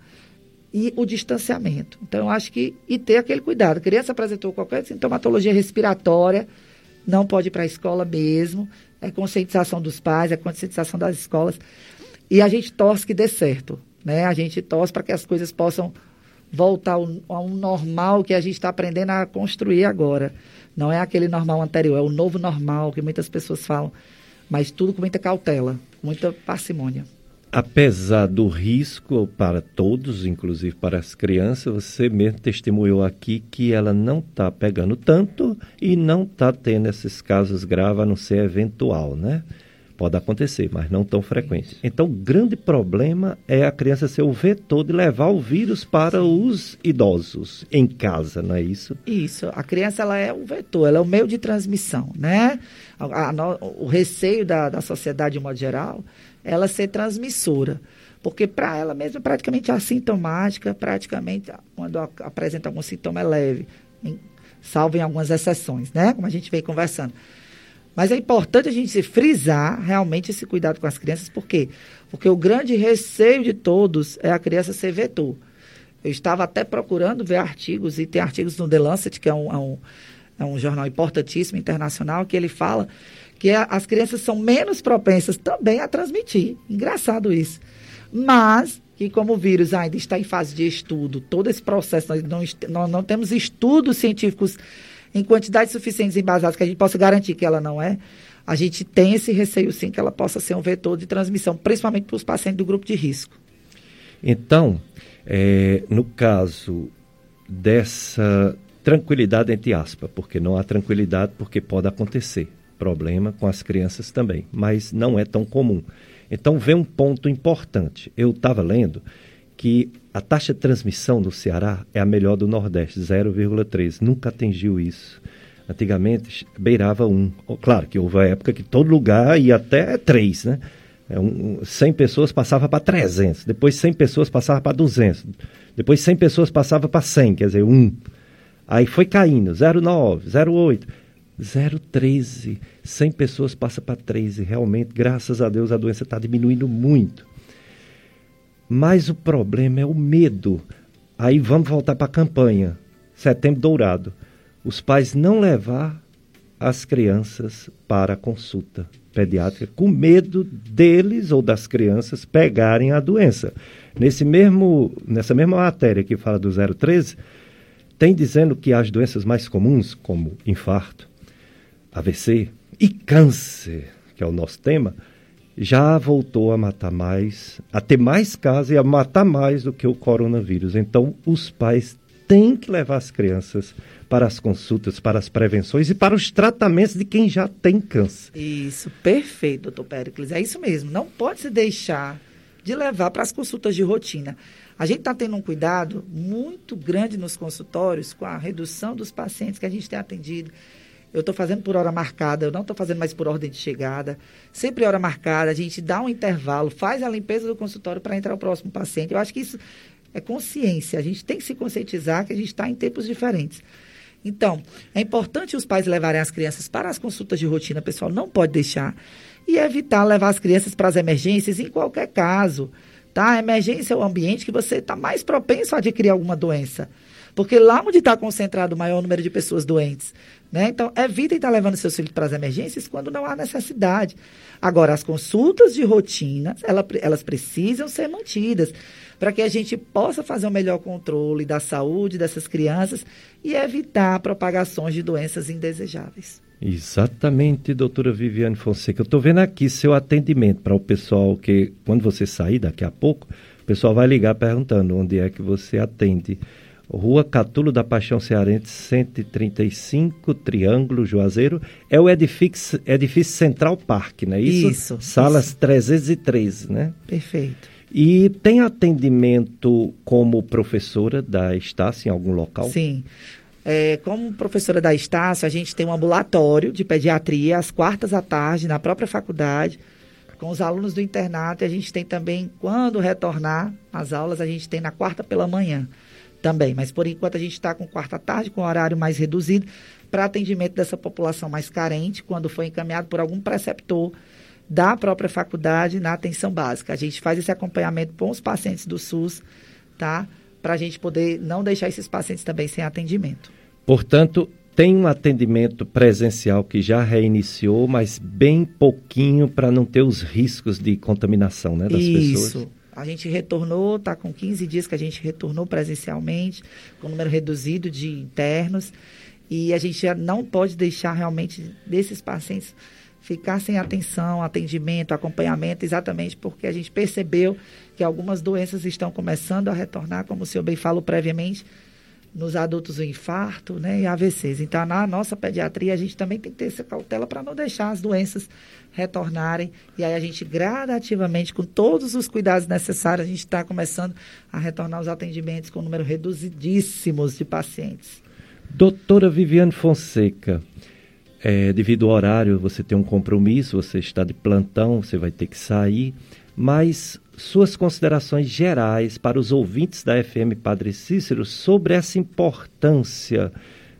e o distanciamento. Então, eu acho que. E ter aquele cuidado. A criança apresentou qualquer sintomatologia respiratória, não pode ir para a escola mesmo. É conscientização dos pais, é conscientização das escolas. E a gente torce que dê certo. Né? A gente torce para que as coisas possam voltar ao, ao normal que a gente está aprendendo a construir agora. Não é aquele normal anterior, é o novo normal que muitas pessoas falam. Mas tudo com muita cautela, muita parcimônia.
Apesar do risco para todos, inclusive para as crianças, você mesmo testemunhou aqui que ela não está pegando tanto e não está tendo esses casos graves, a não ser eventual, né? Pode acontecer, mas não tão frequente. Então, o grande problema é a criança ser o vetor de levar o vírus para Sim. os idosos em casa, não é isso?
Isso. A criança ela é o vetor, ela é o meio de transmissão, né? A, a, o receio da, da sociedade, de modo geral, ela ser transmissora. Porque para ela mesma, praticamente assintomática, praticamente, quando apresenta algum sintoma, é leve, em, salvo em algumas exceções, né? Como a gente vem conversando. Mas é importante a gente frisar realmente esse cuidado com as crianças, por quê? Porque o grande receio de todos é a criança ser vetor. Eu estava até procurando ver artigos, e tem artigos no The Lancet, que é um, é um, é um jornal importantíssimo, internacional, que ele fala que as crianças são menos propensas também a transmitir. Engraçado isso. Mas que como o vírus ainda está em fase de estudo, todo esse processo, nós não, nós não temos estudos científicos em quantidades suficientes embasadas que a gente possa garantir que ela não é, a gente tem esse receio sim que ela possa ser um vetor de transmissão, principalmente para os pacientes do grupo de risco.
Então, é, no caso dessa tranquilidade entre aspas, porque não há tranquilidade porque pode acontecer problema com as crianças também, mas não é tão comum. Então vem um ponto importante. Eu estava lendo que a taxa de transmissão no Ceará é a melhor do Nordeste, 0,3. Nunca atingiu isso. Antigamente beirava 1. Claro que houve a época que todo lugar ia até 3, né? É um, 100 pessoas passava para 300, depois 100 pessoas passava para 200, depois 100 pessoas passava para 100, quer dizer, 1. Aí foi caindo, 0,9, 0,8, 0,13. 100 pessoas passa para 13. Realmente, graças a Deus, a doença está diminuindo muito. Mas o problema é o medo. Aí vamos voltar para a campanha. Setembro Dourado. Os pais não levar as crianças para a consulta pediátrica com medo deles ou das crianças pegarem a doença. Nesse mesmo, nessa mesma matéria que fala do 013, tem dizendo que as doenças mais comuns, como infarto, AVC e câncer, que é o nosso tema, já voltou a matar mais, a ter mais casos e a matar mais do que o coronavírus. Então, os pais têm que levar as crianças para as consultas, para as prevenções e para os tratamentos de quem já tem câncer.
Isso, perfeito, doutor Pericles. É isso mesmo. Não pode se deixar de levar para as consultas de rotina. A gente está tendo um cuidado muito grande nos consultórios com a redução dos pacientes que a gente tem atendido eu estou fazendo por hora marcada, eu não estou fazendo mais por ordem de chegada. Sempre hora marcada, a gente dá um intervalo, faz a limpeza do consultório para entrar o próximo paciente. Eu acho que isso é consciência. A gente tem que se conscientizar que a gente está em tempos diferentes. Então, é importante os pais levarem as crianças para as consultas de rotina, pessoal, não pode deixar. E evitar levar as crianças para as emergências em qualquer caso. Tá? A emergência é o ambiente que você está mais propenso a adquirir alguma doença. Porque lá onde está concentrado o maior número de pessoas doentes. Né? Então, evitem estar levando seus filhos para as emergências quando não há necessidade. Agora, as consultas de rotina, elas precisam ser mantidas para que a gente possa fazer um melhor controle da saúde dessas crianças e evitar propagações de doenças indesejáveis.
Exatamente, doutora Viviane Fonseca. Eu estou vendo aqui seu atendimento para o pessoal que, quando você sair daqui a pouco, o pessoal vai ligar perguntando onde é que você atende. Rua Catulo da Paixão Cearense, 135, Triângulo, Juazeiro. É o edifício, edifício Central Park, não é isso?
Isso.
Salas
isso.
313, né?
Perfeito.
E tem atendimento como professora da Estácio em algum local?
Sim. É, como professora da Estácio, a gente tem um ambulatório de pediatria às quartas à tarde na própria faculdade com os alunos do internato. E a gente tem também, quando retornar às aulas, a gente tem na quarta pela manhã também. Mas por enquanto a gente está com quarta tarde, com horário mais reduzido, para atendimento dessa população mais carente, quando foi encaminhado por algum preceptor da própria faculdade na atenção básica. A gente faz esse acompanhamento com os pacientes do SUS, tá? Para a gente poder não deixar esses pacientes também sem atendimento.
Portanto, tem um atendimento presencial que já reiniciou, mas bem pouquinho para não ter os riscos de contaminação né, das
Isso.
pessoas.
Isso. A gente retornou, está com 15 dias que a gente retornou presencialmente, com número reduzido de internos. E a gente já não pode deixar realmente desses pacientes ficar sem atenção, atendimento, acompanhamento, exatamente porque a gente percebeu que algumas doenças estão começando a retornar, como o senhor bem falou previamente, nos adultos o infarto né, e AVCs. Então, na nossa pediatria, a gente também tem que ter essa cautela para não deixar as doenças retornarem. E aí a gente gradativamente, com todos os cuidados necessários, a gente está começando a retornar os atendimentos com um número reduzidíssimos de pacientes.
Doutora Viviane Fonseca, é, devido ao horário, você tem um compromisso, você está de plantão, você vai ter que sair, mas suas considerações gerais para os ouvintes da FM Padre Cícero sobre essa importância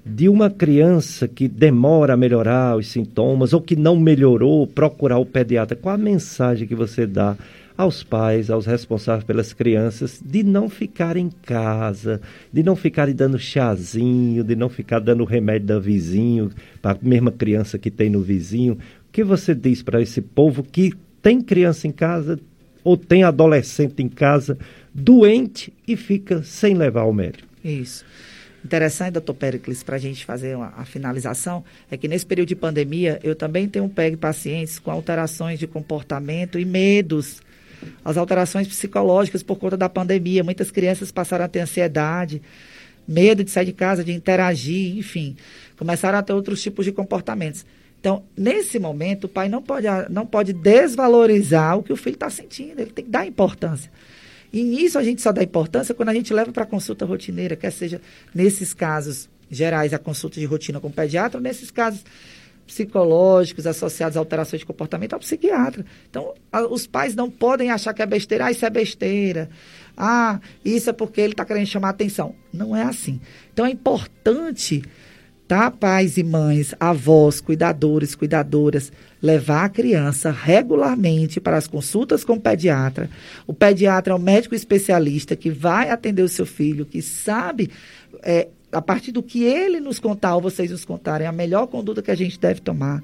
de uma criança que demora a melhorar os sintomas ou que não melhorou, procurar o pediatra. Qual a mensagem que você dá aos pais, aos responsáveis pelas crianças, de não ficar em casa, de não ficarem dando chazinho, de não ficar dando remédio da vizinho, para a mesma criança que tem no vizinho. O que você diz para esse povo que tem criança em casa ou tem adolescente em casa doente e fica sem levar ao médico?
Isso interessante, doutor Pericles, para a gente fazer uma, a finalização, é que nesse período de pandemia, eu também tenho pego pacientes com alterações de comportamento e medos as alterações psicológicas por conta da pandemia. Muitas crianças passaram a ter ansiedade, medo de sair de casa, de interagir, enfim, começaram a ter outros tipos de comportamentos. Então, nesse momento, o pai não pode, não pode desvalorizar o que o filho está sentindo, ele tem que dar importância. E nisso a gente só dá importância quando a gente leva para a consulta rotineira, quer seja nesses casos gerais a consulta de rotina com o pediatra, ou nesses casos psicológicos associados a alterações de comportamento ao psiquiatra. Então, a, os pais não podem achar que é besteira, ah, isso é besteira. Ah, isso é porque ele está querendo chamar atenção. Não é assim. Então, é importante, tá, pais e mães, avós, cuidadores, cuidadoras, levar a criança regularmente para as consultas com o pediatra. O pediatra é o médico especialista que vai atender o seu filho, que sabe é, a partir do que ele nos contar ou vocês nos contarem, a melhor conduta que a gente deve tomar.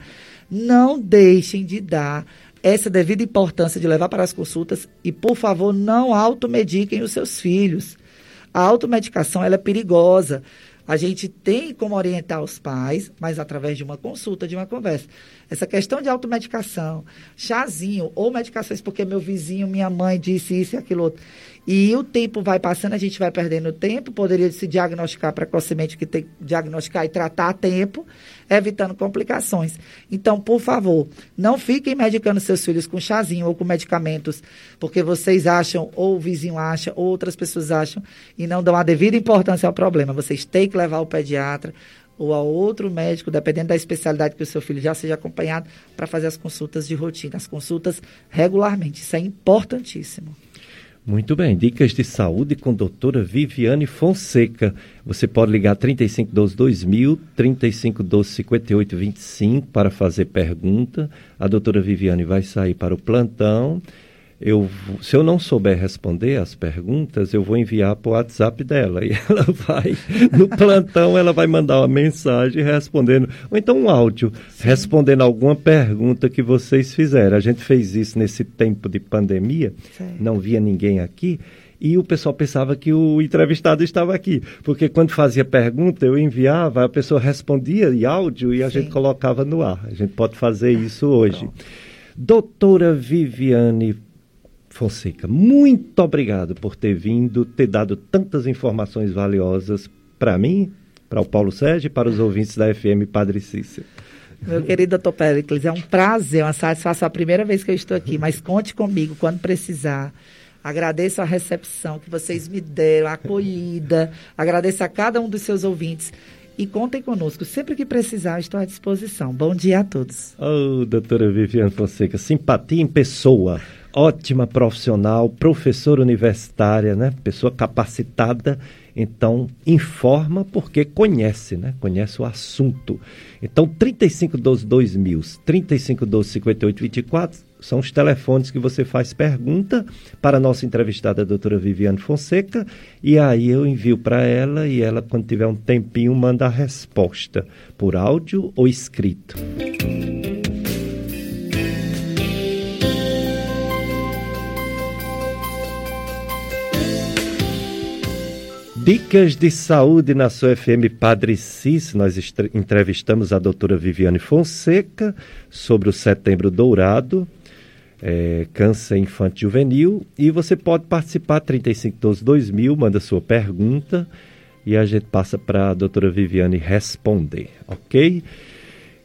Não deixem de dar essa devida importância de levar para as consultas e, por favor, não automediquem os seus filhos. A automedicação ela é perigosa. A gente tem como orientar os pais, mas através de uma consulta, de uma conversa. Essa questão de automedicação, chazinho ou medicações porque meu vizinho, minha mãe disse isso e aquilo outro. E o tempo vai passando, a gente vai perdendo tempo, poderia se diagnosticar precocemente, que tem que diagnosticar e tratar a tempo, evitando complicações. Então, por favor, não fiquem medicando seus filhos com chazinho ou com medicamentos, porque vocês acham, ou o vizinho acha, ou outras pessoas acham, e não dão a devida importância ao problema. Vocês têm que levar o pediatra ou a outro médico, dependendo da especialidade que o seu filho já seja acompanhado, para fazer as consultas de rotina, as consultas regularmente. Isso é importantíssimo.
Muito bem, dicas de saúde com doutora Viviane Fonseca. Você pode ligar 3512 2000, 3512 5825 para fazer pergunta. A doutora Viviane vai sair para o plantão eu, se eu não souber responder as perguntas, eu vou enviar para o WhatsApp dela. E ela vai, no plantão, ela vai mandar uma mensagem respondendo, ou então um áudio, Sim. respondendo alguma pergunta que vocês fizeram. A gente fez isso nesse tempo de pandemia, Sim. não via ninguém aqui. E o pessoal pensava que o entrevistado estava aqui, porque quando fazia pergunta, eu enviava, a pessoa respondia em áudio e a Sim. gente colocava no ar. A gente pode fazer isso hoje. Pronto. Doutora Viviane Fonseca, muito obrigado por ter vindo, ter dado tantas informações valiosas para mim, para o Paulo Sérgio e para os ouvintes da FM Padre Cícero.
Meu querido doutor Pericles, é um prazer, uma satisfação, a primeira vez que eu estou aqui, mas conte comigo quando precisar. Agradeço a recepção que vocês me deram, a acolhida. Agradeço a cada um dos seus ouvintes. E contem conosco. Sempre que precisar, estou à disposição. Bom dia a todos.
Oh, doutora Viviane Fonseca, simpatia em pessoa. Ótima profissional, professora universitária, né? Pessoa capacitada, então informa porque conhece, né? Conhece o assunto. Então 3512 2000, 3512 5824 são os telefones que você faz pergunta para a nossa entrevistada, a doutora Viviane Fonseca, e aí eu envio para ela e ela, quando tiver um tempinho, manda a resposta por áudio ou escrito. Dicas de saúde na sua FM Padre Cis. Nós entrevistamos a doutora Viviane Fonseca sobre o Setembro Dourado, é, câncer infantil juvenil. E você pode participar, 3512-2000, manda sua pergunta e a gente passa para a doutora Viviane responder, ok?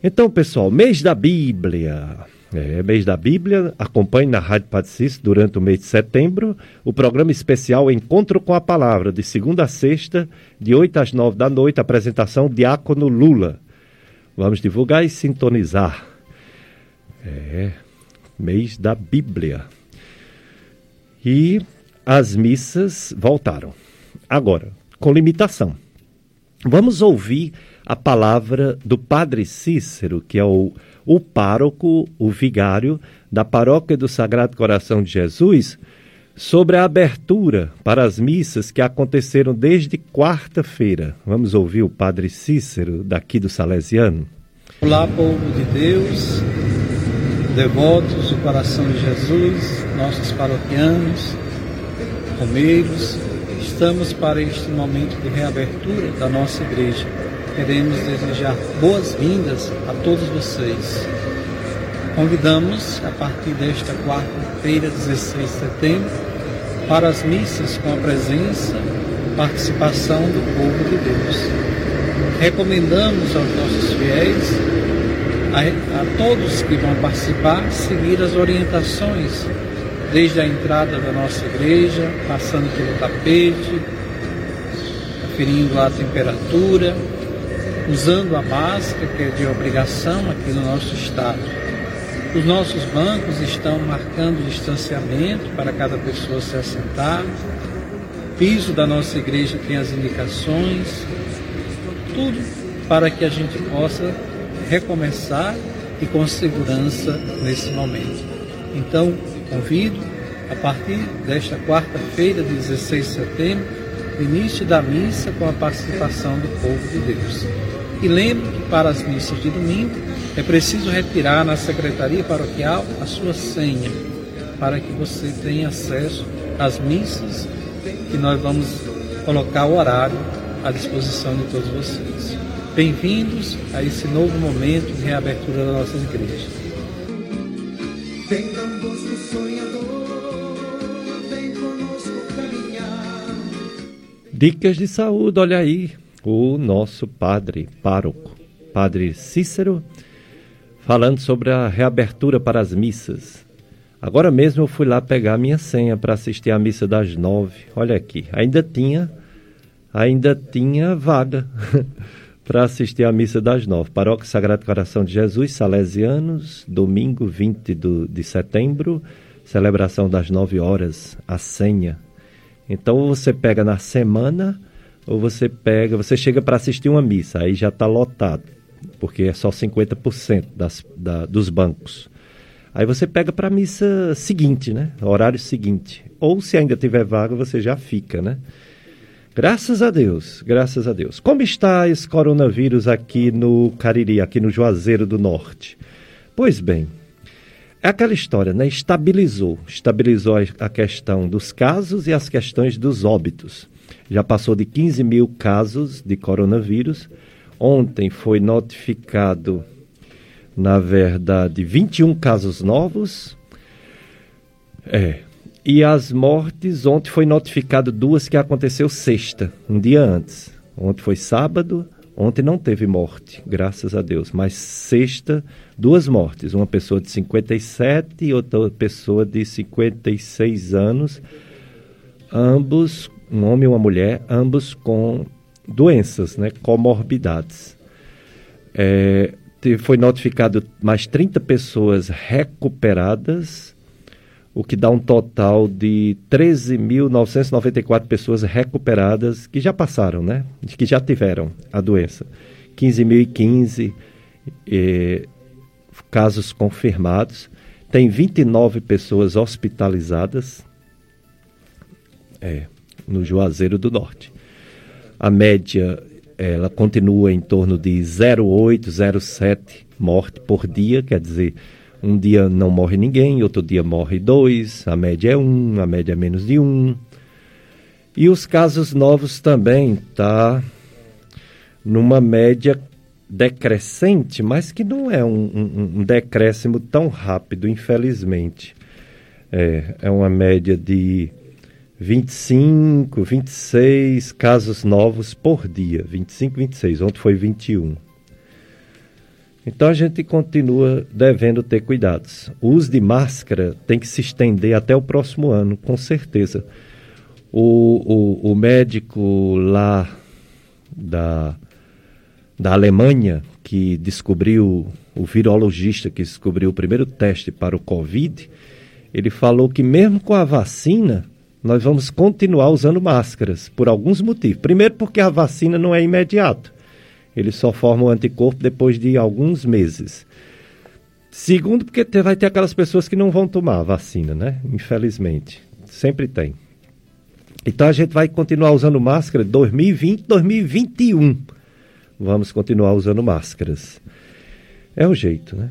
Então, pessoal, mês da Bíblia. É, mês da Bíblia, acompanhe na Rádio Patricis durante o mês de setembro o programa especial Encontro com a Palavra, de segunda a sexta, de 8 às 9 da noite, apresentação Diácono Lula. Vamos divulgar e sintonizar. É, mês da Bíblia. E as missas voltaram. Agora, com limitação. Vamos ouvir a palavra do Padre Cícero, que é o o pároco, o vigário da paróquia do Sagrado Coração de Jesus, sobre a abertura para as missas que aconteceram desde quarta-feira. Vamos ouvir o Padre Cícero, daqui do Salesiano.
Olá, povo de Deus, devotos do coração de Jesus, nossos paroquianos, romeiros, estamos para este momento de reabertura da nossa igreja queremos desejar boas-vindas a todos vocês. Convidamos, a partir desta quarta-feira, 16 de setembro, para as missas com a presença, participação do povo de Deus. Recomendamos aos nossos fiéis, a, a todos que vão participar, seguir as orientações desde a entrada da nossa igreja, passando pelo tapete, aferindo a temperatura, usando a máscara, que é de obrigação aqui no nosso estado. Os nossos bancos estão marcando distanciamento para cada pessoa se assentar. O piso da nossa igreja tem as indicações. Tudo para que a gente possa recomeçar e com segurança nesse momento. Então, convido, a partir desta quarta-feira, 16 de setembro, início da missa com a participação do povo de Deus. E lembre que para as missas de domingo é preciso retirar na secretaria paroquial a sua senha, para que você tenha acesso às missas que nós vamos colocar o horário à disposição de todos vocês. Bem-vindos a esse novo momento de reabertura das nossas igrejas.
Dicas de saúde, olha aí o nosso padre pároco, padre Cícero, falando sobre a reabertura para as missas. Agora mesmo eu fui lá pegar a minha senha para assistir à missa das nove. Olha aqui, ainda tinha, ainda tinha vaga para assistir à missa das nove. Paróquia Sagrado Coração de Jesus, Salesianos, domingo 20 do, de setembro, celebração das nove horas, a senha. Então você pega na semana ou você pega, você chega para assistir uma missa, aí já está lotado, porque é só 50% das, da, dos bancos. Aí você pega para a missa seguinte, né? Horário seguinte. Ou se ainda tiver vaga, você já fica, né? Graças a Deus, graças a Deus. Como está esse coronavírus aqui no Cariri, aqui no Juazeiro do Norte? Pois bem, é aquela história, né? Estabilizou, estabilizou a questão dos casos e as questões dos óbitos já passou de 15 mil casos de coronavírus. Ontem foi notificado, na verdade, 21 casos novos. É. E as mortes, ontem foi notificado duas que aconteceu sexta, um dia antes. Ontem foi sábado, ontem não teve morte, graças a Deus. Mas sexta, duas mortes. Uma pessoa de 57 e outra pessoa de 56 anos. Ambos um homem e uma mulher, ambos com doenças, né, comorbidades. É, foi notificado mais 30 pessoas recuperadas, o que dá um total de 13.994 pessoas recuperadas que já passaram, né? Que já tiveram a doença. 15.015 eh, casos confirmados. Tem 29 pessoas hospitalizadas é, no Juazeiro do Norte. A média ela continua em torno de 0,8, 0,7 morte por dia, quer dizer, um dia não morre ninguém, outro dia morre dois, a média é um, a média é menos de um. E os casos novos também tá numa média decrescente, mas que não é um, um, um decréscimo tão rápido, infelizmente. É, é uma média de 25, 26 casos novos por dia. 25, 26. Ontem foi 21. Então a gente continua devendo ter cuidados. O uso de máscara tem que se estender até o próximo ano, com certeza. O, o, o médico lá da, da Alemanha, que descobriu, o virologista que descobriu o primeiro teste para o Covid, ele falou que mesmo com a vacina, nós vamos continuar usando máscaras, por alguns motivos. Primeiro, porque a vacina não é imediata ele só forma o anticorpo depois de alguns meses. Segundo, porque vai ter aquelas pessoas que não vão tomar a vacina, né? Infelizmente. Sempre tem. Então a gente vai continuar usando máscara 2020, 2021. Vamos continuar usando máscaras. É o jeito, né?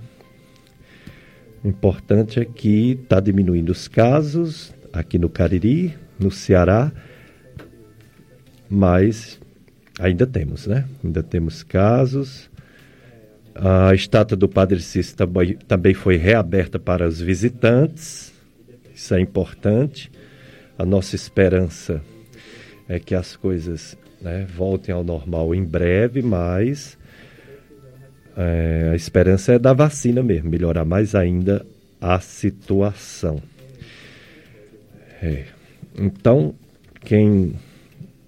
O importante é que está diminuindo os casos aqui no Cariri, no Ceará, mas Ainda temos, né? Ainda temos casos. A estátua do Padre Cícero também foi reaberta para os visitantes. Isso é importante. A nossa esperança é que as coisas né, voltem ao normal em breve, mas é, a esperança é da vacina mesmo, melhorar mais ainda a situação. É. Então, quem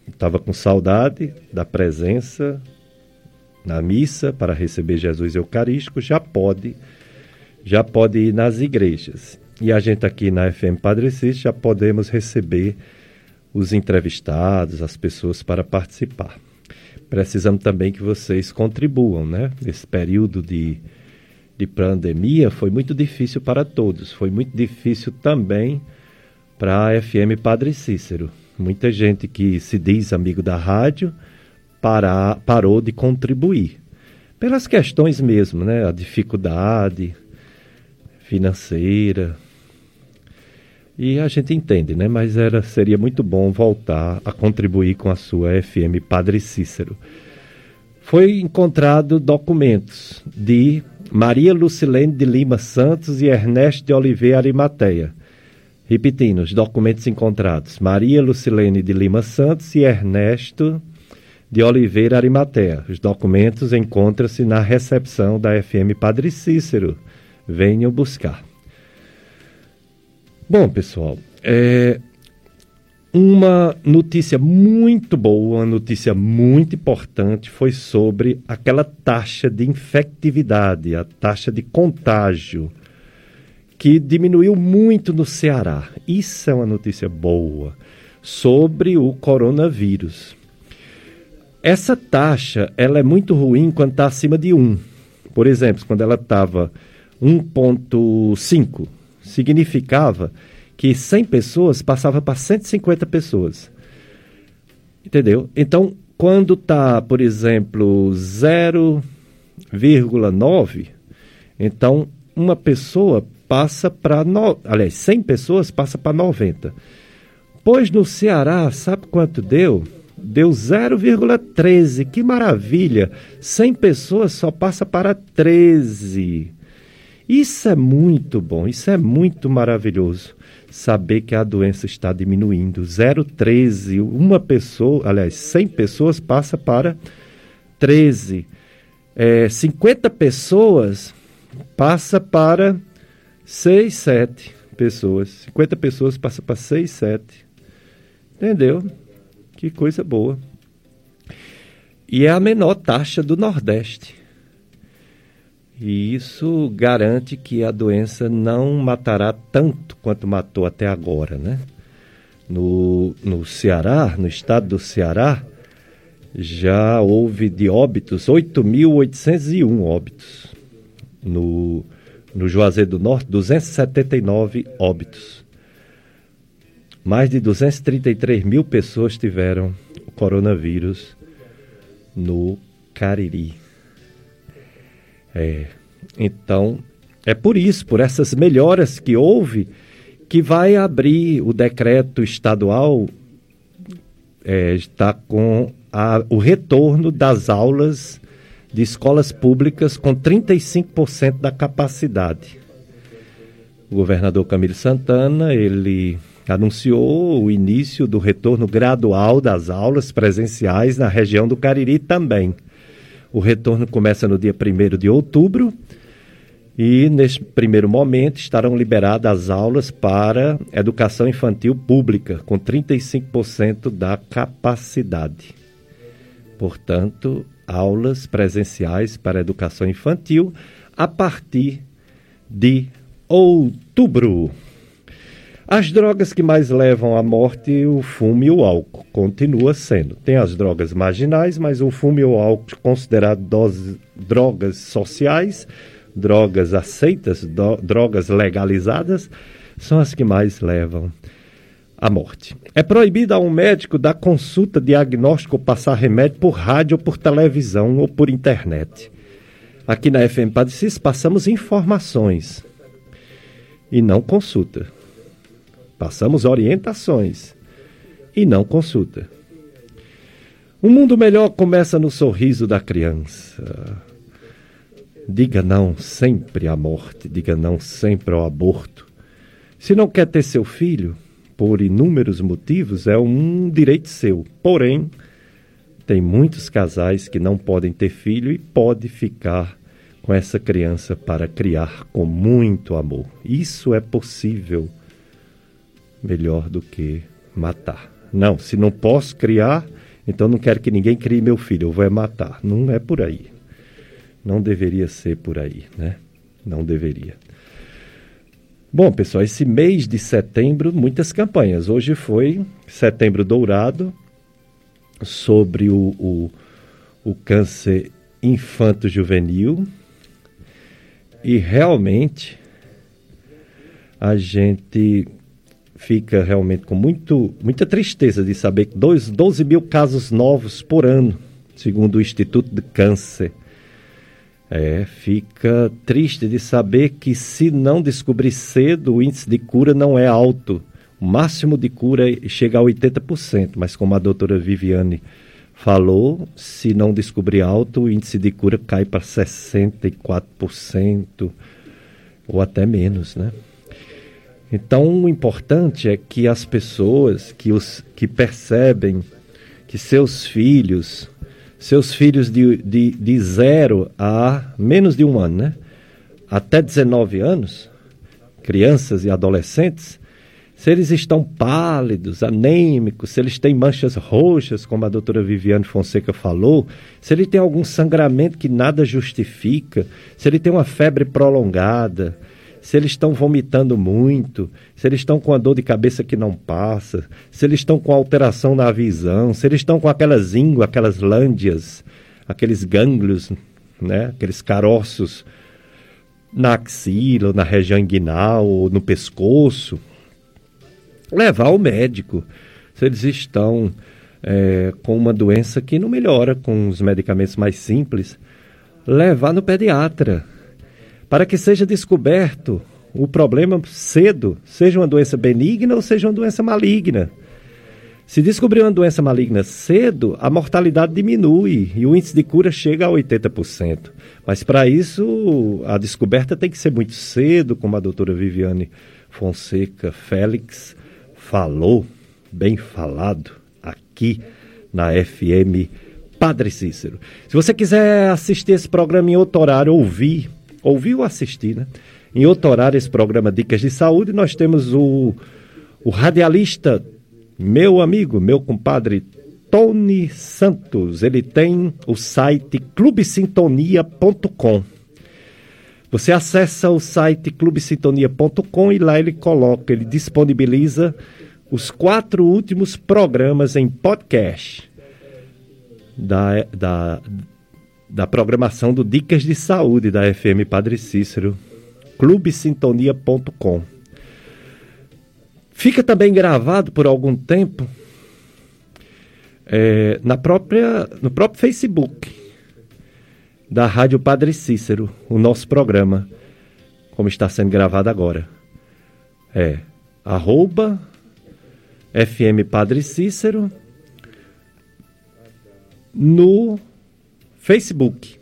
estava com saudade da presença na missa para receber Jesus Eucarístico, já pode, já pode ir nas igrejas. E a gente aqui na FM Padre Cícero já podemos receber os entrevistados, as pessoas para participar. Precisamos também que vocês contribuam, né? Nesse período de, de pandemia foi muito difícil para todos, foi muito difícil também para a FM Padre Cícero. Muita gente que se diz amigo da rádio para, parou de contribuir. Pelas questões mesmo, né? A dificuldade financeira. E a gente entende, né? Mas era, seria muito bom voltar a contribuir com a sua FM Padre Cícero. Foi encontrado documentos de Maria Lucilene de Lima Santos e Ernesto de Oliveira Arimateia Repetindo, os documentos encontrados: Maria Lucilene de Lima Santos e Ernesto de Oliveira Arimatea. Os documentos encontram-se na recepção da FM Padre Cícero. Venham buscar. Bom, pessoal, é uma notícia muito boa, uma notícia muito importante foi sobre aquela taxa de infectividade, a taxa de contágio que diminuiu muito no Ceará. Isso é uma notícia boa sobre o coronavírus. Essa taxa ela é muito ruim quando está acima de 1. Por exemplo, quando ela estava 1,5, significava que 100 pessoas passava para 150 pessoas. Entendeu? Então, quando está, por exemplo, 0,9, então uma pessoa passa para. No... Aliás, 100 pessoas passa para 90. Pois no Ceará, sabe quanto deu? Deu 0,13. Que maravilha! 100 pessoas só passa para 13. Isso é muito bom, isso é muito maravilhoso. Saber que a doença está diminuindo. 0,13. Uma pessoa, aliás, 100 pessoas passa para 13. É, 50 pessoas passa para 6, 7 pessoas. 50 pessoas passa para 6, 7. Entendeu? Que coisa boa. E é a menor taxa do Nordeste. E isso garante que a doença não matará tanto quanto matou até agora, né? No, no Ceará, no estado do Ceará, já houve de óbitos 8.801 óbitos. No, no Juazeiro do Norte, 279 óbitos. Mais de 233 mil pessoas tiveram o coronavírus no Cariri. É, então, é por isso, por essas melhoras que houve, que vai abrir o decreto estadual, é, está com a, o retorno das aulas de escolas públicas com 35% da capacidade. O governador Camilo Santana, ele anunciou o início do retorno gradual das aulas presenciais na região do Cariri também. O retorno começa no dia 1 de outubro e, neste primeiro momento, estarão liberadas as aulas para educação infantil pública, com 35% da capacidade. Portanto, aulas presenciais para educação infantil a partir de outubro. As drogas que mais levam à morte, o fumo e o álcool, continua sendo. Tem as drogas marginais, mas o fumo e o álcool, considerados drogas sociais, drogas aceitas, drogas legalizadas, são as que mais levam à morte. É proibido a um médico dar consulta, diagnóstico ou passar remédio por rádio ou por televisão ou por internet. Aqui na FM Padre passamos informações e não consulta. Passamos orientações e não consulta. Um mundo melhor começa no sorriso da criança. Diga não sempre à morte, diga não sempre ao aborto. Se não quer ter seu filho, por inúmeros motivos, é um direito seu. Porém, tem muitos casais que não podem ter filho e pode ficar com essa criança para criar com muito amor. Isso é possível melhor do que matar. Não, se não posso criar, então não quero que ninguém crie meu filho, eu vou é matar. Não é por aí. Não deveria ser por aí, né? Não deveria. Bom, pessoal, esse mês de setembro, muitas campanhas. Hoje foi Setembro Dourado, sobre o, o, o câncer infanto-juvenil. E realmente a gente fica realmente com muito, muita tristeza de saber que dois, 12 mil casos novos por ano, segundo o Instituto de Câncer. É, fica triste de saber que se não descobrir cedo, o índice de cura não é alto. O máximo de cura chega a 80%, mas como a doutora Viviane falou, se não descobrir alto, o índice de cura cai para 64% ou até menos, né? Então, o importante é que as pessoas que, os, que percebem que seus filhos, seus filhos de, de, de zero a menos de um ano, né? até 19 anos, crianças e adolescentes, se eles estão pálidos, anêmicos, se eles têm manchas roxas, como a doutora Viviane Fonseca falou, se ele tem algum sangramento que nada justifica, se ele tem uma febre prolongada, se eles estão vomitando muito, se eles estão com a dor de cabeça que não passa, se eles estão com alteração na visão, se eles estão com aquelas ínguas, aquelas lândias, aqueles gânglios, né, aqueles caroços na axila, na região inguinal, ou no pescoço, levar ao médico. Se eles estão é, com uma doença que não melhora com os medicamentos mais simples, levar no pediatra para que seja descoberto o problema cedo, seja uma doença benigna ou seja uma doença maligna. Se descobrir uma doença maligna cedo, a mortalidade diminui e o índice de cura chega a 80%. Mas para isso, a descoberta tem que ser muito cedo, como a doutora Viviane Fonseca Félix falou, bem falado, aqui na FM Padre Cícero. Se você quiser assistir esse programa em outro horário, ouvir ouvir ou assistir, né? Em outro horário, esse programa Dicas de Saúde, nós temos o, o radialista, meu amigo, meu compadre Tony Santos. Ele tem o site clubesintonia.com. Você acessa o site clubesintonia.com e lá ele coloca, ele disponibiliza os quatro últimos programas em podcast da, da, da programação do Dicas de Saúde da FM Padre Cícero, clubesintonia.com. Fica também gravado por algum tempo é, na própria, no próprio Facebook da Rádio Padre Cícero, o nosso programa, como está sendo gravado agora. É arroba FM Padre Cícero no Facebook.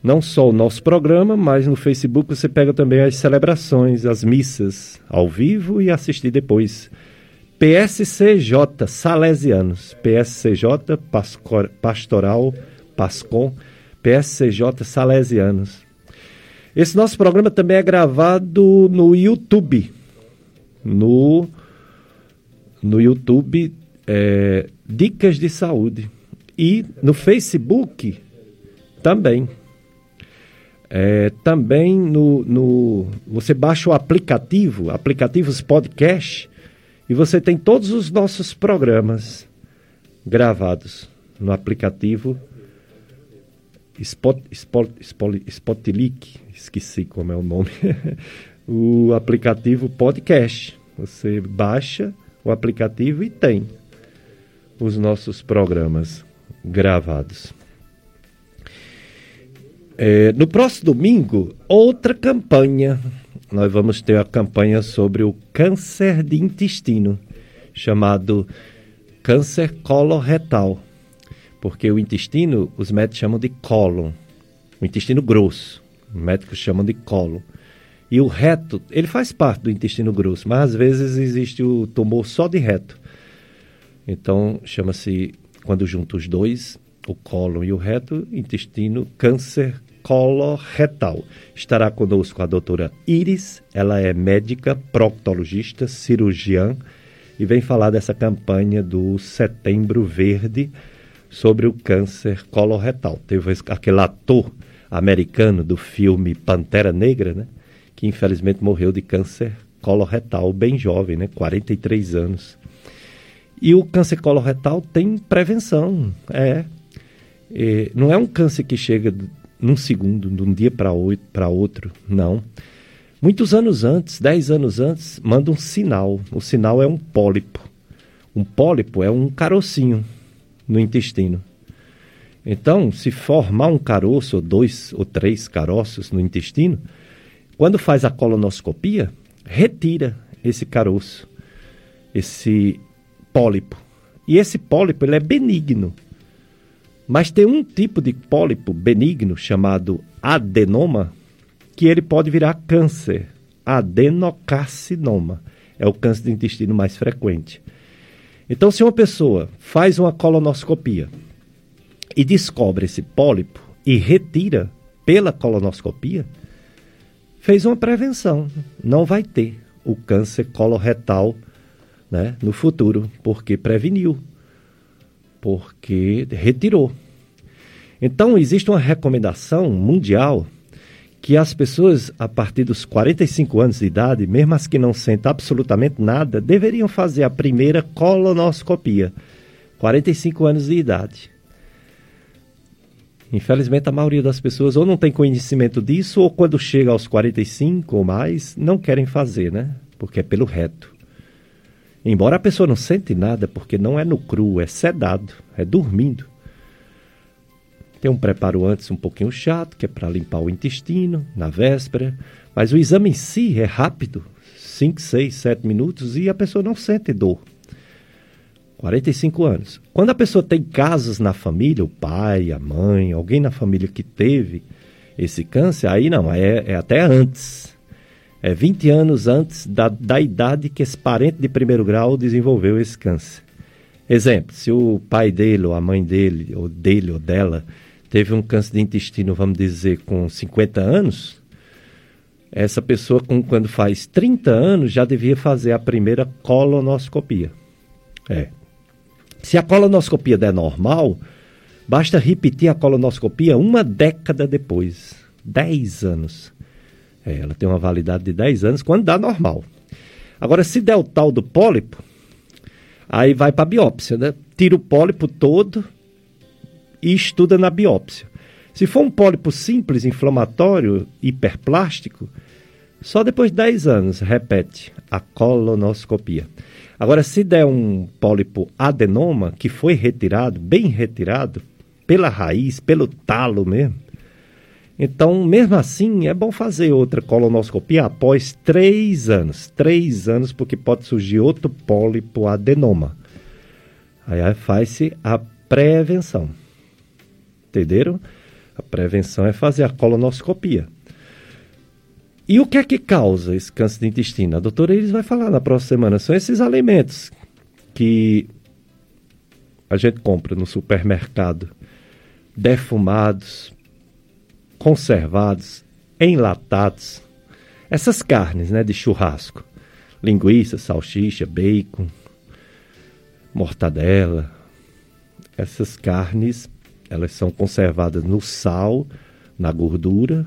Não só o nosso programa, mas no Facebook você pega também as celebrações, as missas ao vivo e assistir depois. PSCJ Salesianos, PSCJ Pastoral Pascom PSCJ Salesianos. Esse nosso programa também é gravado no YouTube. No, no YouTube, é, Dicas de Saúde. E no Facebook também. É, também no, no. Você baixa o aplicativo, aplicativos podcast, e você tem todos os nossos programas gravados no aplicativo Spot, Spot, Spot, Spotlick, esqueci como é o nome, o aplicativo podcast. Você baixa o aplicativo e tem os nossos programas gravados. É, no próximo domingo, outra campanha. Nós vamos ter a campanha sobre o câncer de intestino, chamado câncer coloretal porque o intestino, os médicos chamam de cólon, o intestino grosso, os médicos chamam de cólon. E o reto, ele faz parte do intestino grosso, mas às vezes existe o tumor só de reto. Então, chama-se, quando junta os dois, o cólon e o reto, intestino câncer coloretal. Estará conosco a doutora Iris, ela é médica, proctologista, cirurgiã, e vem falar dessa campanha do Setembro Verde, sobre o câncer coloretal. Teve aquele ator americano do filme Pantera Negra, né? Que infelizmente morreu de câncer coloretal, bem jovem, né? 43 anos. E o câncer coloretal tem prevenção, é. é não é um câncer que chega num segundo, de um dia para outro, não. Muitos anos antes, 10 anos antes, manda um sinal. O sinal é um pólipo. Um pólipo é um carocinho no intestino. Então, se formar um caroço, ou dois ou três caroços no intestino, quando faz a colonoscopia, retira esse caroço, esse pólipo. E esse pólipo ele é benigno. Mas tem um tipo de pólipo benigno chamado adenoma, que ele pode virar câncer, adenocarcinoma. É o câncer do intestino mais frequente. Então, se uma pessoa faz uma colonoscopia e descobre esse pólipo e retira pela colonoscopia, fez uma prevenção. Não vai ter o câncer coloretal né, no futuro, porque preveniu, porque retirou. Então, existe uma recomendação mundial que as pessoas a partir dos 45 anos de idade, mesmo as que não sentem absolutamente nada, deveriam fazer a primeira colonoscopia. 45 anos de idade. Infelizmente, a maioria das pessoas ou não tem conhecimento disso, ou quando chega aos 45 ou mais, não querem fazer, né? Porque é pelo reto. Embora a pessoa não sente nada, porque não é no cru, é sedado, é dormindo. Tem um preparo antes um pouquinho chato, que é para limpar o intestino, na véspera. Mas o exame em si é rápido 5, 6, 7 minutos e a pessoa não sente dor. 45 anos. Quando a pessoa tem casos na família, o pai, a mãe, alguém na família que teve esse câncer, aí não, é, é até antes. É 20 anos antes da, da idade que esse parente de primeiro grau desenvolveu esse câncer. Exemplo, se o pai dele, ou a mãe dele, ou dele ou dela, teve um câncer de intestino, vamos dizer, com 50 anos, essa pessoa, com, quando faz 30 anos, já devia fazer a primeira colonoscopia. É. Se a colonoscopia der normal, basta repetir a colonoscopia uma década depois. 10 anos. É, ela tem uma validade de 10 anos quando dá normal. Agora, se der o tal do pólipo, aí vai para a biópsia, né? Tira o pólipo todo e estuda na biópsia. Se for um pólipo simples, inflamatório, hiperplástico, só depois de 10 anos repete a colonoscopia. Agora, se der um pólipo adenoma, que foi retirado, bem retirado, pela raiz, pelo talo mesmo, então, mesmo assim, é bom fazer outra colonoscopia após três anos. Três anos, porque pode surgir outro pólipo adenoma. Aí faz-se a prevenção. Entenderam? A prevenção é fazer a colonoscopia. E o que é que causa esse câncer de intestino? A doutora Iris vai falar na próxima semana. São esses alimentos que a gente compra no supermercado, defumados, conservados, enlatados. Essas carnes né, de churrasco, linguiça, salsicha, bacon, mortadela. Essas carnes elas são conservadas no sal, na gordura,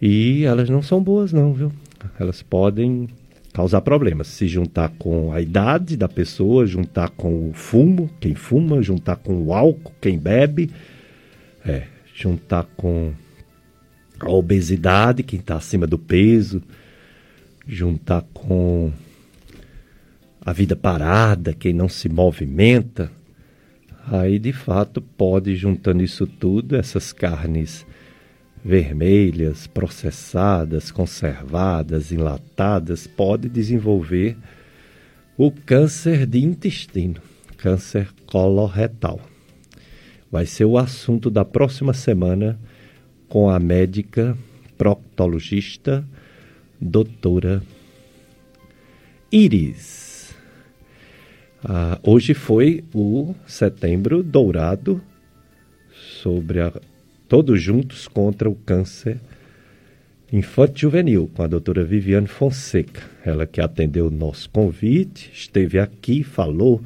e elas não são boas não, viu? Elas podem causar problemas. Se juntar com a idade da pessoa, juntar com o fumo, quem fuma, juntar com o álcool, quem bebe, é, juntar com a obesidade, quem está acima do peso, juntar com a vida parada, quem não se movimenta, Aí, de fato, pode, juntando isso tudo, essas carnes vermelhas, processadas, conservadas, enlatadas, pode desenvolver o câncer de intestino, câncer coloretal. Vai ser o assunto da próxima semana com a médica proctologista doutora Iris. Ah, hoje foi o Setembro Dourado sobre a, Todos Juntos contra o Câncer Infanto Juvenil, com a doutora Viviane Fonseca. Ela que atendeu o nosso convite, esteve aqui, falou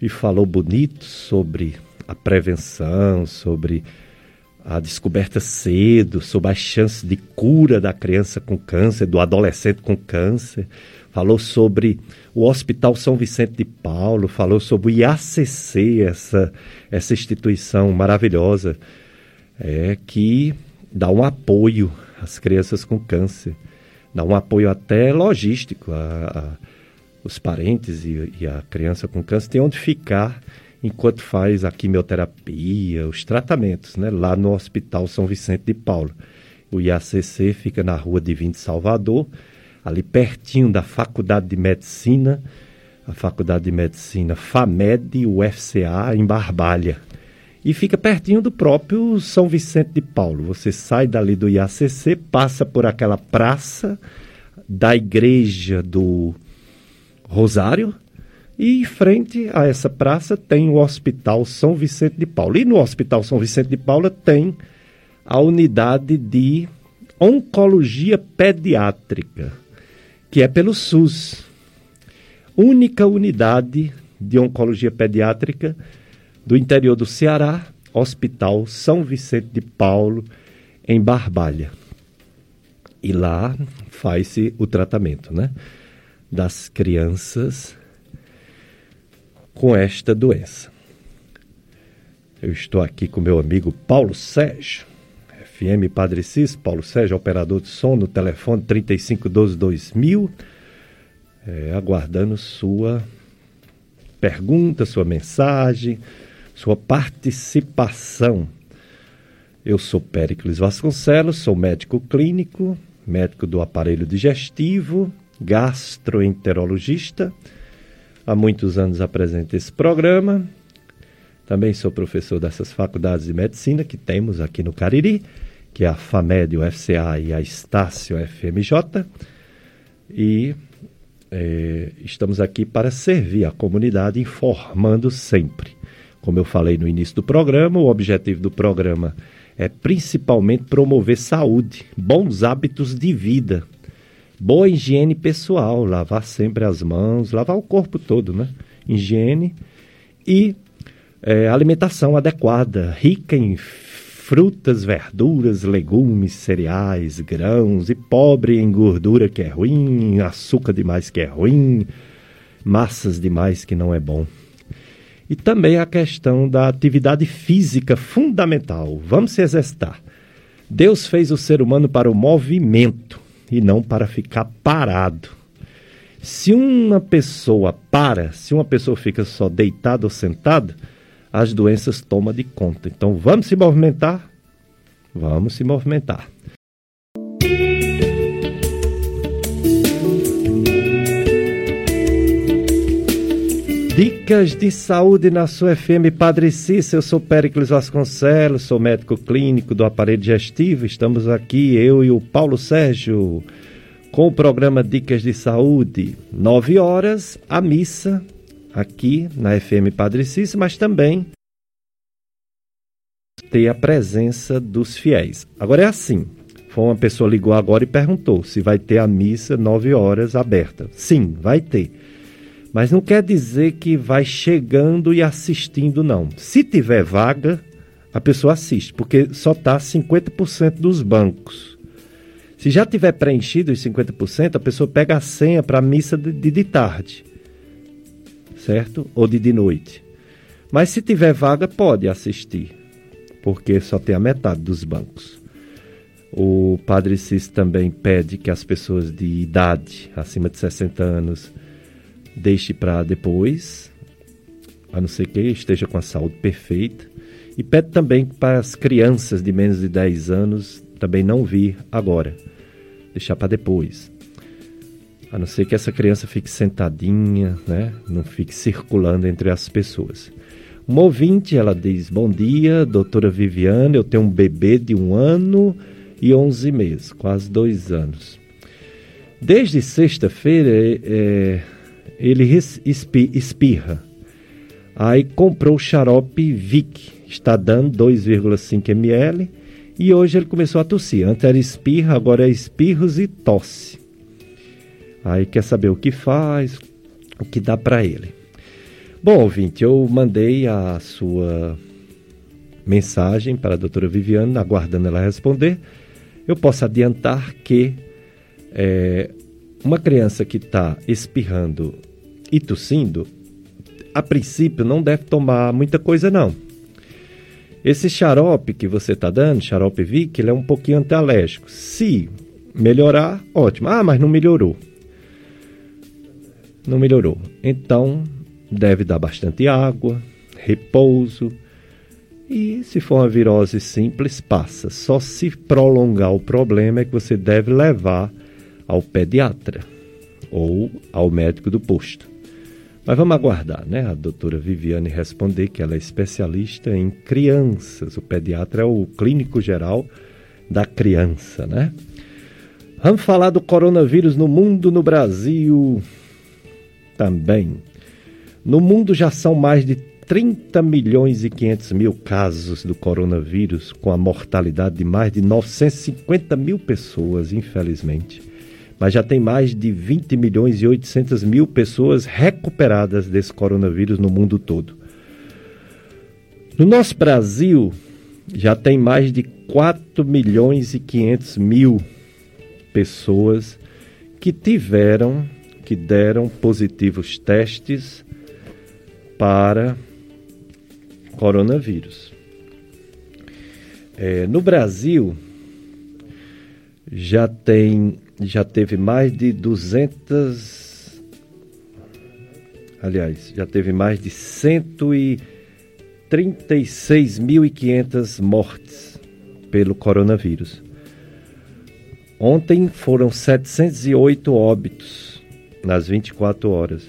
e falou bonito sobre a prevenção, sobre a descoberta cedo, sobre as chances de cura da criança com câncer, do adolescente com câncer falou sobre o Hospital São Vicente de Paulo, falou sobre o IACC, essa, essa instituição maravilhosa é, que dá um apoio às crianças com câncer, dá um apoio até logístico. A, a, os parentes e, e a criança com câncer têm onde ficar enquanto faz a quimioterapia, os tratamentos, né, lá no Hospital São Vicente de Paulo. O IACC fica na rua Divino Salvador, ali pertinho da Faculdade de Medicina, a Faculdade de Medicina FAMED, UFCA, em Barbalha. E fica pertinho do próprio São Vicente de Paulo. Você sai dali do IACC, passa por aquela praça da igreja do Rosário, e em frente a essa praça tem o Hospital São Vicente de Paulo. E no Hospital São Vicente de Paulo tem a unidade de oncologia pediátrica que é pelo SUS. Única unidade de oncologia pediátrica do interior do Ceará, Hospital São Vicente de Paulo, em Barbalha. E lá faz-se o tratamento, né? Das crianças com esta doença. Eu estou aqui com meu amigo Paulo Sérgio. FM Padre Cis, Paulo Sérgio, operador de som, no telefone 3512-2000, é, aguardando sua pergunta, sua mensagem, sua participação. Eu sou Péricles Vasconcelos, sou médico clínico, médico do aparelho digestivo, gastroenterologista. Há muitos anos apresento esse programa. Também sou professor dessas faculdades de medicina que temos aqui no Cariri que é a FAMED, o FCA e a Estácio FMJ. E é, estamos aqui para servir a comunidade, informando sempre. Como eu falei no início do programa, o objetivo do programa é principalmente promover saúde, bons hábitos de vida, boa higiene pessoal, lavar sempre as mãos, lavar o corpo todo, né? Higiene e é, alimentação adequada, rica em frutas, verduras, legumes, cereais, grãos, e pobre em gordura que é ruim, açúcar demais que é ruim, massas demais que não é bom. E também a questão da atividade física fundamental. Vamos se exercitar. Deus fez o ser humano para o movimento e não para ficar parado. Se uma pessoa para, se uma pessoa fica só deitada ou sentada, as doenças tomam de conta. Então vamos se movimentar? Vamos se movimentar. Dicas de saúde na sua FM Padre Cícero. Eu sou Péricles Vasconcelos, sou médico clínico do aparelho digestivo. Estamos aqui, eu e o Paulo Sérgio, com o programa Dicas de Saúde. Nove horas, a missa, aqui na FM Padre Cícero, mas também ter a presença dos fiéis. Agora é assim. Foi uma pessoa ligou agora e perguntou se vai ter a missa nove horas aberta. Sim, vai ter. Mas não quer dizer que vai chegando e assistindo, não. Se tiver vaga, a pessoa assiste, porque só está 50% dos bancos. Se já tiver preenchido os 50%, a pessoa pega a senha para a missa de, de, de tarde, certo? Ou de de noite. Mas se tiver vaga, pode assistir, porque só tem a metade dos bancos. O Padre Cis também pede que as pessoas de idade, acima de 60 anos, deixe para depois, a não ser que esteja com a saúde perfeita. E pede também para as crianças de menos de 10 anos também não vir agora, deixar para depois. A não ser que essa criança fique sentadinha, né? não fique circulando entre as pessoas. Uma ouvinte, ela diz: Bom dia, doutora Viviane, eu tenho um bebê de um ano e 11 meses, quase dois anos. Desde sexta-feira, é, ele espirra. Aí comprou o xarope Vic, está dando 2,5 ml e hoje ele começou a tossir. Antes era espirra, agora é espirros e tosse. Aí quer saber o que faz, o que dá para ele. Bom, ouvinte, eu mandei a sua mensagem para a doutora Viviane, aguardando ela responder. Eu posso adiantar que é, uma criança que está espirrando e tossindo, a princípio não deve tomar muita coisa não. Esse xarope que você está dando, xarope Vic, ele é um pouquinho antialérgico. Se melhorar, ótimo. Ah, mas não melhorou. Não melhorou. Então, deve dar bastante água, repouso. E se for uma virose simples, passa. Só se prolongar o problema é que você deve levar ao pediatra ou ao médico do posto. Mas vamos aguardar, né? A doutora Viviane responder que ela é especialista em crianças. O pediatra é o clínico geral da criança, né? Vamos falar do coronavírus no mundo, no Brasil também. No mundo já são mais de 30 milhões e 500 mil casos do coronavírus, com a mortalidade de mais de 950 mil pessoas, infelizmente mas já tem mais de 20 milhões e 800 mil pessoas recuperadas desse coronavírus no mundo todo. No nosso Brasil, já tem mais de 4 milhões e 500 mil pessoas que tiveram, que deram positivos testes para coronavírus. É, no Brasil, já tem já teve mais de 200 aliás, já teve mais de 136.500 mortes pelo coronavírus. Ontem foram 708 óbitos nas 24 horas.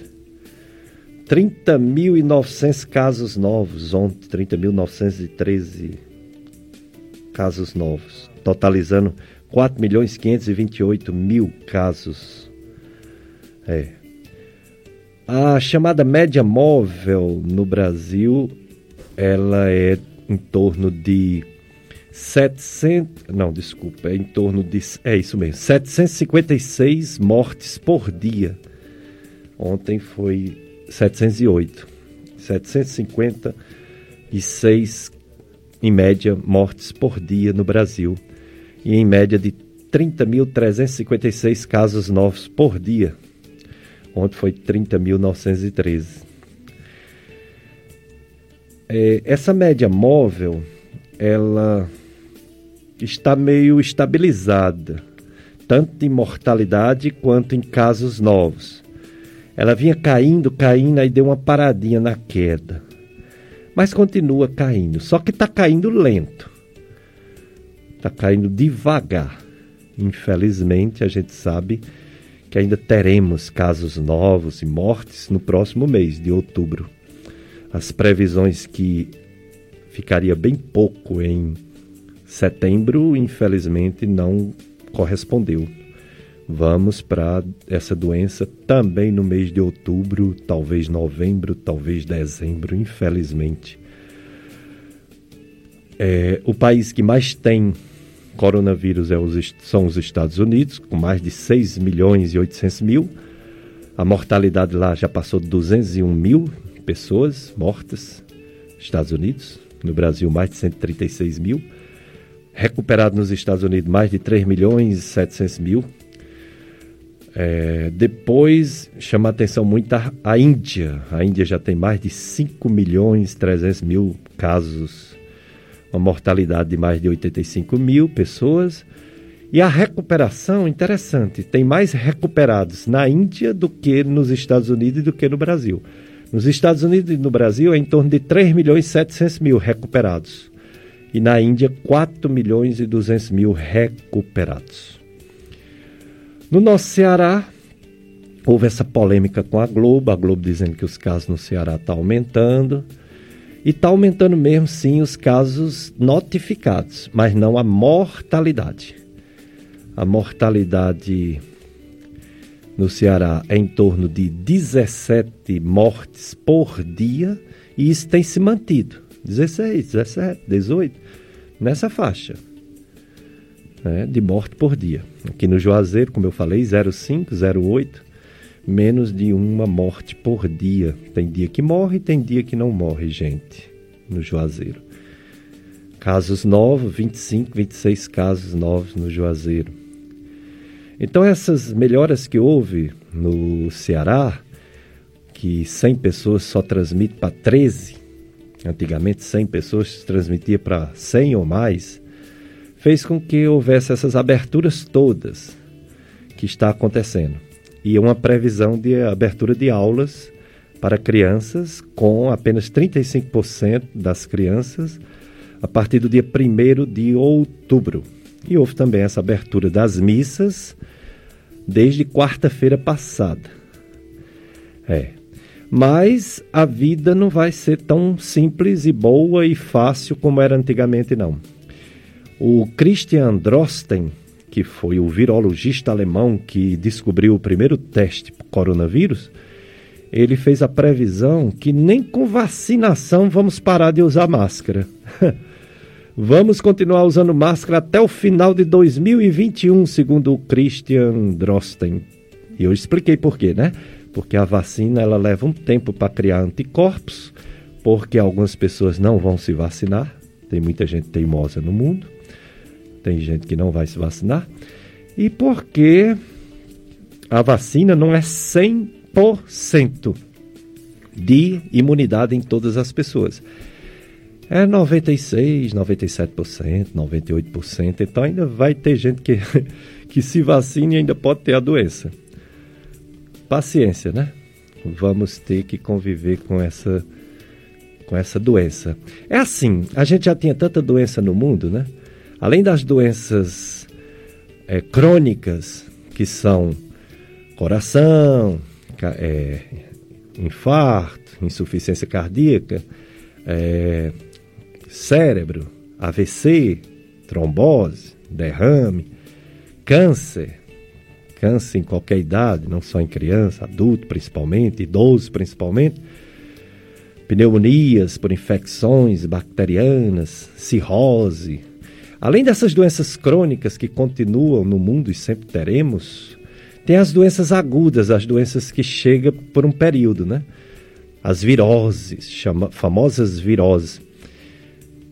30.900 casos novos ontem, 30.913 casos novos, totalizando 4 milhões 528 mil casos. É. A chamada média móvel no Brasil, ela é em torno de 700, não, desculpa, é em torno de, é isso mesmo, 756 mortes por dia. Ontem foi 708. 756 em média, mortes por dia no Brasil e em média de 30.356 casos novos por dia. Ontem foi 30.913. É, essa média móvel, ela está meio estabilizada, tanto em mortalidade quanto em casos novos. Ela vinha caindo, caindo, aí deu uma paradinha na queda. Mas continua caindo, só que está caindo lento. Está caindo devagar. Infelizmente, a gente sabe que ainda teremos casos novos e mortes no próximo mês de outubro. As previsões que ficaria bem pouco em setembro, infelizmente, não correspondeu. Vamos para essa doença também no mês de outubro, talvez novembro, talvez dezembro, infelizmente. É, o país que mais tem coronavírus é os, são os Estados Unidos, com mais de 6 milhões e 800 mil. A mortalidade lá já passou de 201 mil pessoas mortas, Estados Unidos. No Brasil, mais de 136 mil. Recuperado nos Estados Unidos, mais de 3 milhões e 700 mil. É, depois chama a atenção muito a, a, Índia. A Índia já tem mais de 5 milhões e 300 mil casos, uma mortalidade de mais de 85 mil pessoas. E a recuperação, interessante, tem mais recuperados na Índia do que nos Estados Unidos e do que no Brasil. Nos Estados Unidos e no Brasil é em torno de 3 milhões e 700 mil recuperados. E na Índia, 4 milhões e 200 mil recuperados. No nosso Ceará, houve essa polêmica com a Globo, a Globo dizendo que os casos no Ceará estão tá aumentando. E está aumentando mesmo, sim, os casos notificados, mas não a mortalidade. A mortalidade no Ceará é em torno de 17 mortes por dia e isso tem se mantido. 16, 17, 18, nessa faixa né, de morte por dia. Aqui no Juazeiro, como eu falei, 0,5, 0,8, menos de uma morte por dia. Tem dia que morre, tem dia que não morre, gente, no Juazeiro. Casos novos, 25, 26 casos novos no Juazeiro. Então, essas melhoras que houve no Ceará, que 100 pessoas só transmite para 13, antigamente 100 pessoas transmitia para 100 ou mais, fez com que houvesse essas aberturas todas que está acontecendo. E uma previsão de abertura de aulas para crianças, com apenas 35% das crianças a partir do dia 1 de outubro. E houve também essa abertura das missas desde quarta-feira passada. É. Mas a vida não vai ser tão simples e boa e fácil como era antigamente, não. O Christian Drosten, que foi o virologista alemão que descobriu o primeiro teste para coronavírus, ele fez a previsão que nem com vacinação vamos parar de usar máscara. vamos continuar usando máscara até o final de 2021, segundo o Christian Drosten. E eu expliquei por quê, né? Porque a vacina ela leva um tempo para criar anticorpos, porque algumas pessoas não vão se vacinar, tem muita gente teimosa no mundo tem gente que não vai se vacinar, e porque a vacina não é 100% de imunidade em todas as pessoas. É 96, 97%, 98%, então ainda vai ter gente que, que se vacina e ainda pode ter a doença. Paciência, né? Vamos ter que conviver com essa com essa doença. É assim, a gente já tinha tanta doença no mundo, né? Além das doenças é, crônicas, que são coração, é, infarto, insuficiência cardíaca, é, cérebro, AVC, trombose, derrame, câncer, câncer em qualquer idade, não só em criança, adulto principalmente, idoso principalmente, pneumonias por infecções bacterianas, cirrose, Além dessas doenças crônicas que continuam no mundo e sempre teremos, tem as doenças agudas, as doenças que chegam por um período, né? As viroses, chama, famosas viroses.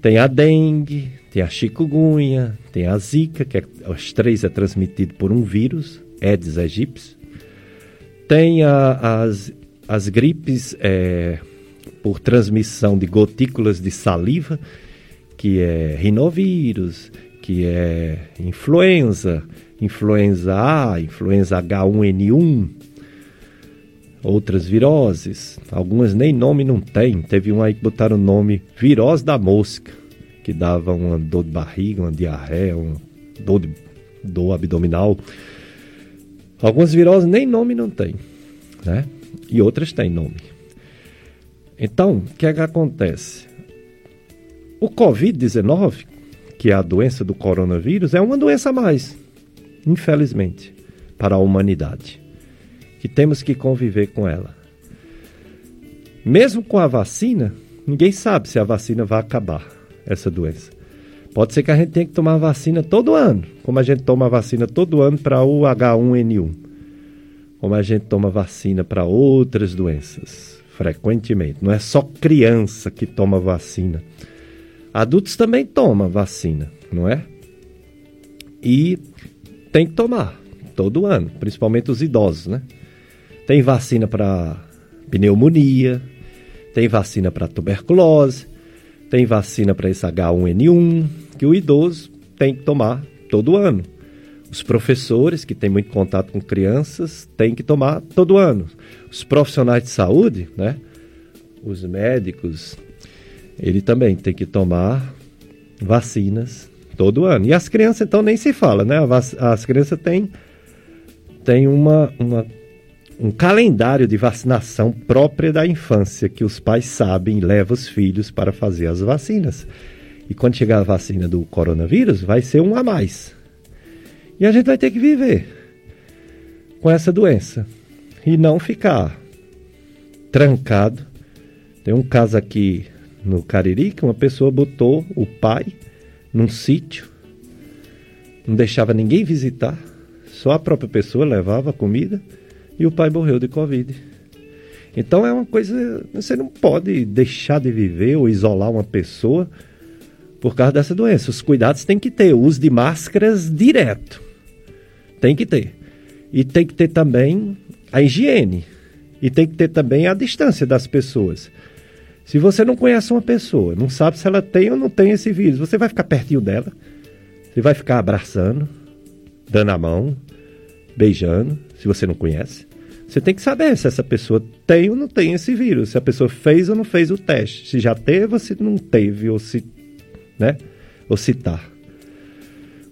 Tem a dengue, tem a chikungunya, tem a zika, que é, os três é transmitido por um vírus, Aedes aegypti. Tem a, as, as gripes é, por transmissão de gotículas de saliva, que é rinovírus, que é influenza, influenza A, influenza H1N1, outras viroses. Algumas nem nome não tem. Teve um aí que botaram o nome virose da mosca, que dava uma dor de barriga, uma diarreia, uma dor, de, dor abdominal. Algumas viroses nem nome não tem, né? E outras têm nome. Então, o que é que acontece? O Covid-19, que é a doença do coronavírus, é uma doença a mais, infelizmente, para a humanidade que temos que conviver com ela. Mesmo com a vacina, ninguém sabe se a vacina vai acabar essa doença. Pode ser que a gente tenha que tomar vacina todo ano, como a gente toma vacina todo ano para o H1N1, como a gente toma vacina para outras doenças frequentemente. Não é só criança que toma vacina. Adultos também tomam vacina, não é? E tem que tomar todo ano, principalmente os idosos, né? Tem vacina para pneumonia, tem vacina para tuberculose, tem vacina para esse H1N1, que o idoso tem que tomar todo ano. Os professores, que têm muito contato com crianças, têm que tomar todo ano. Os profissionais de saúde, né? Os médicos, ele também tem que tomar vacinas todo ano. E as crianças, então, nem se fala, né? As crianças têm, têm uma, uma um calendário de vacinação própria da infância, que os pais sabem levam os filhos para fazer as vacinas. E quando chegar a vacina do coronavírus, vai ser um a mais. E a gente vai ter que viver com essa doença e não ficar trancado. Tem um caso aqui no Cariri que uma pessoa botou o pai num sítio, não deixava ninguém visitar, só a própria pessoa levava comida e o pai morreu de Covid. Então é uma coisa. Você não pode deixar de viver ou isolar uma pessoa por causa dessa doença. Os cuidados tem que ter. O uso de máscaras direto. Tem que ter. E tem que ter também a higiene. E tem que ter também a distância das pessoas. Se você não conhece uma pessoa, não sabe se ela tem ou não tem esse vírus, você vai ficar pertinho dela, você vai ficar abraçando, dando a mão, beijando, se você não conhece. Você tem que saber se essa pessoa tem ou não tem esse vírus, se a pessoa fez ou não fez o teste, se já teve ou se não teve, ou se, né, ou se tá.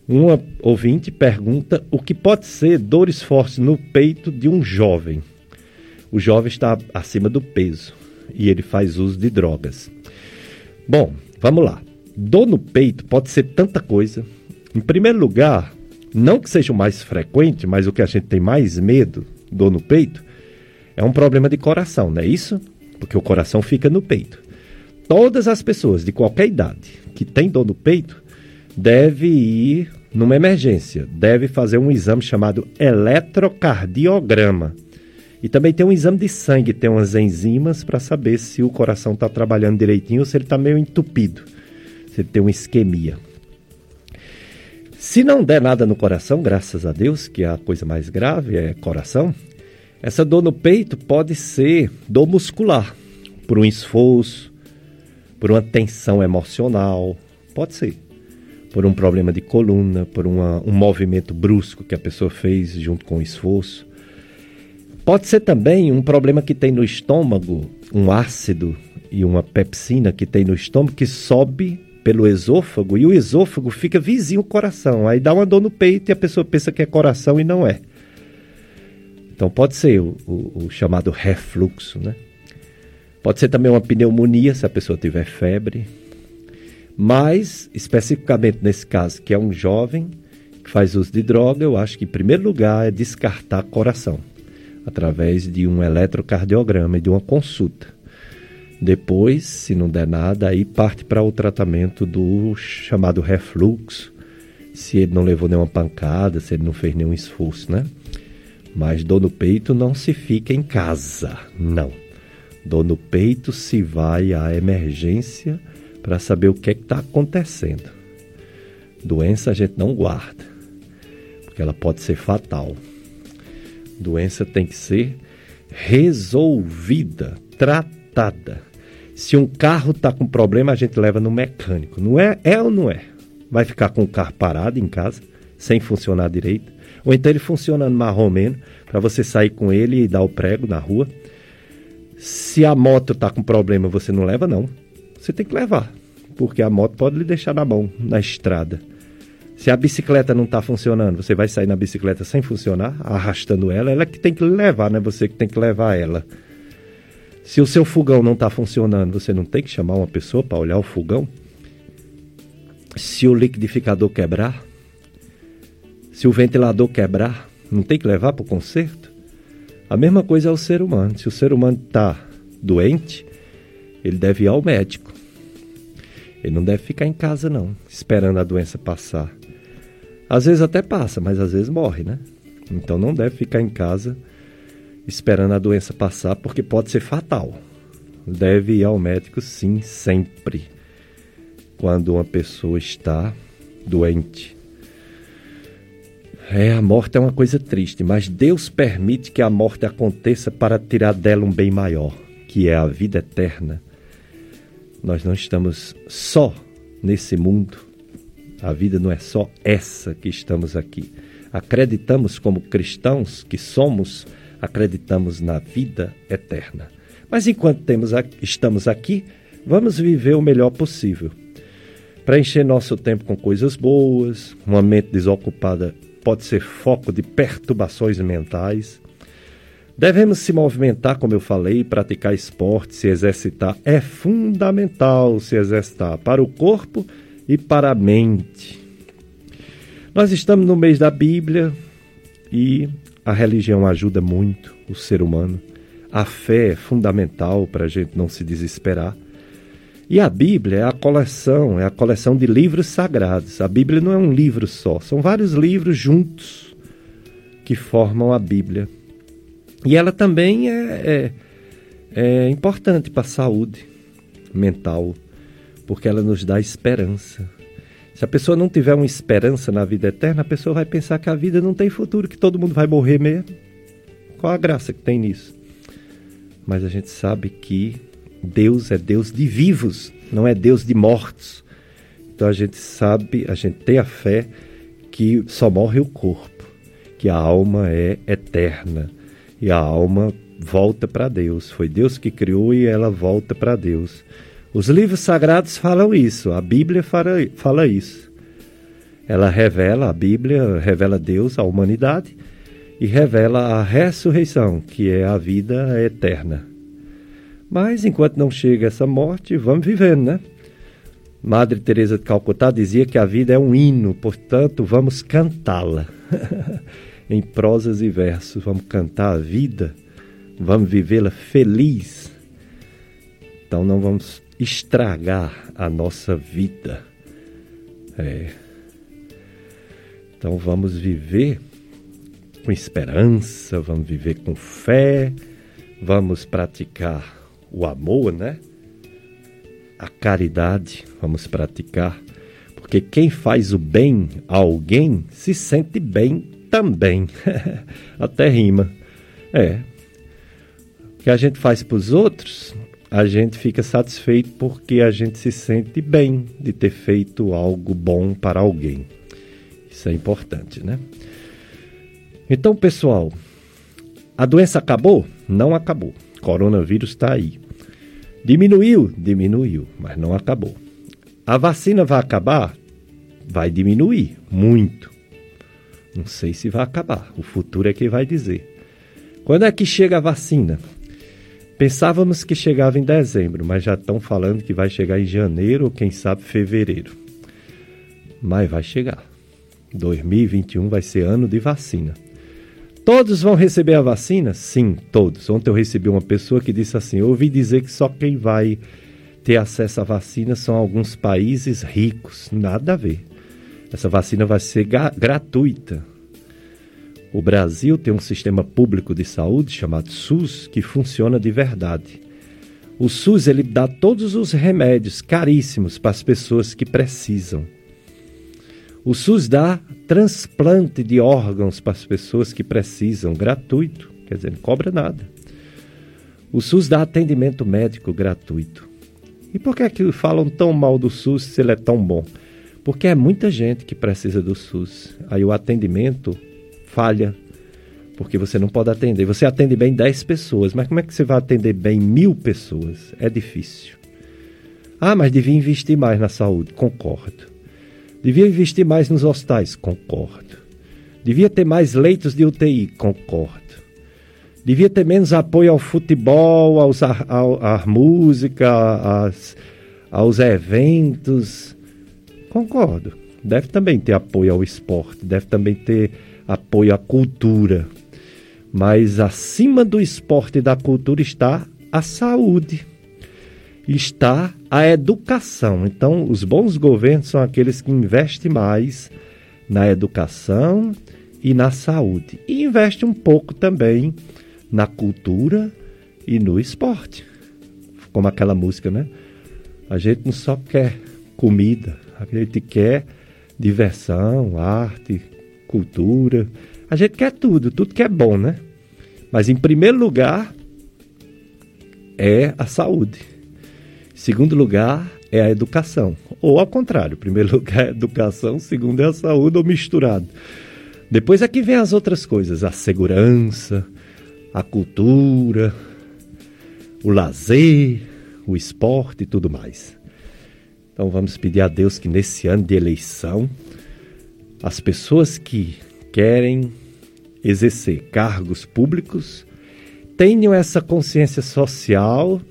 Uma ouvinte pergunta o que pode ser dores fortes no peito de um jovem. O jovem está acima do peso e ele faz uso de drogas. Bom, vamos lá. Dor no peito pode ser tanta coisa. Em primeiro lugar, não que seja o mais frequente, mas o que a gente tem mais medo, dor no peito, é um problema de coração, não é isso? Porque o coração fica no peito. Todas as pessoas de qualquer idade que tem dor no peito deve ir numa emergência, deve fazer um exame chamado eletrocardiograma. E também tem um exame de sangue, tem umas enzimas para saber se o coração está trabalhando direitinho ou se ele está meio entupido, se ele tem uma isquemia. Se não der nada no coração, graças a Deus, que é a coisa mais grave é coração, essa dor no peito pode ser dor muscular, por um esforço, por uma tensão emocional, pode ser. Por um problema de coluna, por uma, um movimento brusco que a pessoa fez junto com o esforço. Pode ser também um problema que tem no estômago, um ácido e uma pepsina que tem no estômago que sobe pelo esôfago e o esôfago fica vizinho ao coração. Aí dá uma dor no peito e a pessoa pensa que é coração e não é. Então pode ser o, o, o chamado refluxo, né? Pode ser também uma pneumonia se a pessoa tiver febre. Mas, especificamente nesse caso, que é um jovem que faz uso de droga, eu acho que em primeiro lugar é descartar coração através de um eletrocardiograma e de uma consulta. Depois, se não der nada, aí parte para o tratamento do chamado refluxo, se ele não levou nenhuma pancada, se ele não fez nenhum esforço, né? Mas dor no peito não se fica em casa, não. Dor no peito se vai à emergência para saber o que é está acontecendo. Doença a gente não guarda, porque ela pode ser fatal. Doença tem que ser resolvida, tratada. Se um carro está com problema, a gente leva no mecânico. Não é? É ou não é? Vai ficar com o carro parado em casa, sem funcionar direito. Ou então ele funcionando marromeno, para você sair com ele e dar o prego na rua. Se a moto está com problema, você não leva, não. Você tem que levar, porque a moto pode lhe deixar na mão, na estrada. Se a bicicleta não está funcionando, você vai sair na bicicleta sem funcionar, arrastando ela, ela é que tem que levar, não é você que tem que levar ela. Se o seu fogão não está funcionando, você não tem que chamar uma pessoa para olhar o fogão? Se o liquidificador quebrar, se o ventilador quebrar, não tem que levar para o conserto? A mesma coisa é o ser humano. Se o ser humano está doente, ele deve ir ao médico. Ele não deve ficar em casa, não, esperando a doença passar. Às vezes até passa, mas às vezes morre, né? Então não deve ficar em casa esperando a doença passar, porque pode ser fatal. Deve ir ao médico, sim, sempre, quando uma pessoa está doente. É, a morte é uma coisa triste, mas Deus permite que a morte aconteça para tirar dela um bem maior, que é a vida eterna. Nós não estamos só nesse mundo. A vida não é só essa que estamos aqui. Acreditamos como cristãos que somos acreditamos na vida eterna. Mas enquanto temos, estamos aqui, vamos viver o melhor possível. Preencher nosso tempo com coisas boas, uma mente desocupada pode ser foco de perturbações mentais. Devemos se movimentar, como eu falei, praticar esporte, se exercitar. É fundamental se exercitar para o corpo e para a mente. Nós estamos no mês da Bíblia e a religião ajuda muito o ser humano. A fé é fundamental para a gente não se desesperar. E a Bíblia é a coleção, é a coleção de livros sagrados. A Bíblia não é um livro só, são vários livros juntos que formam a Bíblia. E ela também é, é, é importante para a saúde mental, porque ela nos dá esperança. Se a pessoa não tiver uma esperança na vida eterna, a pessoa vai pensar que a vida não tem futuro, que todo mundo vai morrer mesmo. Qual a graça que tem nisso? Mas a gente sabe que Deus é Deus de vivos, não é Deus de mortos. Então a gente sabe, a gente tem a fé que só morre o corpo, que a alma é eterna e a alma volta para Deus. Foi Deus que criou e ela volta para Deus. Os livros sagrados falam isso, a Bíblia fala, fala isso. Ela revela, a Bíblia revela Deus à humanidade e revela a ressurreição, que é a vida eterna. Mas enquanto não chega essa morte, vamos vivendo, né? Madre Teresa de Calcutá dizia que a vida é um hino, portanto, vamos cantá-la. em prosas e versos, vamos cantar a vida, vamos vivê-la feliz. Então não vamos estragar a nossa vida. É. Então vamos viver com esperança, vamos viver com fé, vamos praticar o amor, né? A caridade, vamos praticar, porque quem faz o bem a alguém se sente bem também. Até rima. É. O que a gente faz para os outros, a gente fica satisfeito porque a gente se sente bem de ter feito algo bom para alguém. Isso é importante, né? Então, pessoal, a doença acabou? Não acabou. Coronavírus está aí. Diminuiu? Diminuiu, mas não acabou. A vacina vai acabar? Vai diminuir muito. Não sei se vai acabar. O futuro é quem vai dizer. Quando é que chega a vacina? Pensávamos que chegava em dezembro, mas já estão falando que vai chegar em janeiro ou quem sabe fevereiro. Mas vai chegar. 2021 vai ser ano de vacina. Todos vão receber a vacina? Sim, todos. Ontem eu recebi uma pessoa que disse assim: eu ouvi dizer que só quem vai ter acesso à vacina são alguns países ricos. Nada a ver. Essa vacina vai ser gratuita. O Brasil tem um sistema público de saúde chamado SUS que funciona de verdade. O SUS ele dá todos os remédios caríssimos para as pessoas que precisam. O SUS dá transplante de órgãos para as pessoas que precisam, gratuito, quer dizer, não cobra nada. O SUS dá atendimento médico gratuito. E por que é que falam tão mal do SUS se ele é tão bom? Porque é muita gente que precisa do SUS. Aí o atendimento falha, porque você não pode atender. Você atende bem 10 pessoas, mas como é que você vai atender bem mil pessoas? É difícil. Ah, mas devia investir mais na saúde. Concordo. Devia investir mais nos hospitais. Concordo. Devia ter mais leitos de UTI. Concordo. Devia ter menos apoio ao futebol, aos, à música, às, aos eventos. Concordo. Deve também ter apoio ao esporte, deve também ter apoio à cultura. Mas acima do esporte e da cultura está a saúde, está a educação. Então, os bons governos são aqueles que investem mais na educação e na saúde. E investe um pouco também na cultura e no esporte. Como aquela música, né? A gente não só quer comida, a gente quer diversão, arte, cultura. A gente quer tudo, tudo que é bom, né? Mas em primeiro lugar é a saúde. Em segundo lugar é a educação. Ou ao contrário, primeiro lugar é a educação, segundo é a saúde ou misturado. Depois é que vem as outras coisas, a segurança, a cultura, o lazer, o esporte e tudo mais. Então vamos pedir a Deus que nesse ano de eleição, as pessoas que querem exercer cargos públicos tenham essa consciência social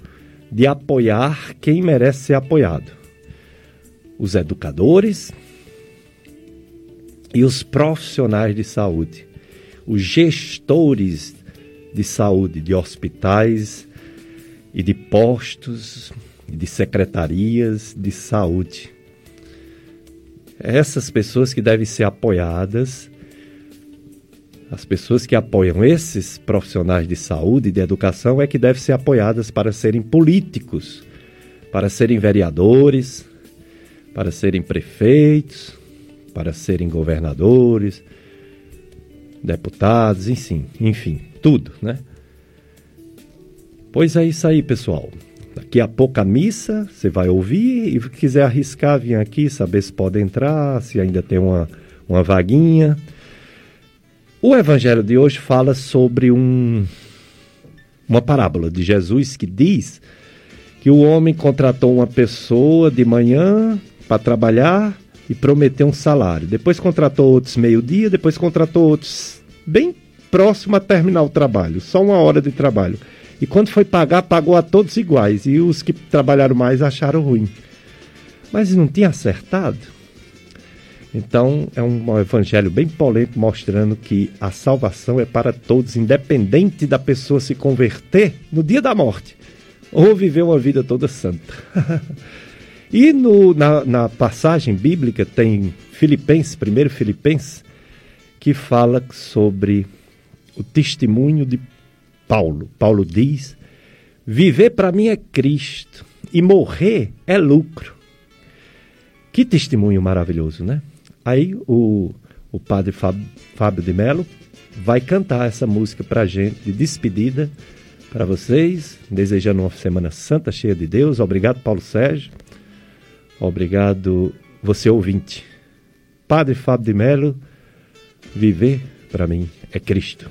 de apoiar quem merece ser apoiado. Os educadores e os profissionais de saúde, os gestores de saúde, de hospitais e de postos de secretarias de saúde. Essas pessoas que devem ser apoiadas as pessoas que apoiam esses profissionais de saúde e de educação é que devem ser apoiadas para serem políticos, para serem vereadores, para serem prefeitos, para serem governadores, deputados, enfim, enfim, tudo, né? Pois é isso aí, pessoal. Daqui a pouco a missa, você vai ouvir e quiser arriscar, vir aqui, saber se pode entrar, se ainda tem uma, uma vaguinha. O evangelho de hoje fala sobre um, uma parábola de Jesus que diz que o homem contratou uma pessoa de manhã para trabalhar e prometeu um salário. Depois contratou outros meio-dia, depois contratou outros bem próximo a terminar o trabalho, só uma hora de trabalho. E quando foi pagar, pagou a todos iguais. E os que trabalharam mais acharam ruim. Mas não tinha acertado? Então, é um evangelho bem polêmico mostrando que a salvação é para todos, independente da pessoa se converter no dia da morte ou viver uma vida toda santa. e no, na, na, passagem bíblica tem Filipenses, primeiro Filipenses, que fala sobre o testemunho de Paulo. Paulo diz: Viver para mim é Cristo e morrer é lucro. Que testemunho maravilhoso, né? Aí o, o padre Fábio, Fábio de Mello vai cantar essa música para gente de despedida para vocês, desejando uma semana santa cheia de Deus. Obrigado, Paulo Sérgio. Obrigado, você ouvinte. Padre Fábio de Mello, viver para mim é Cristo.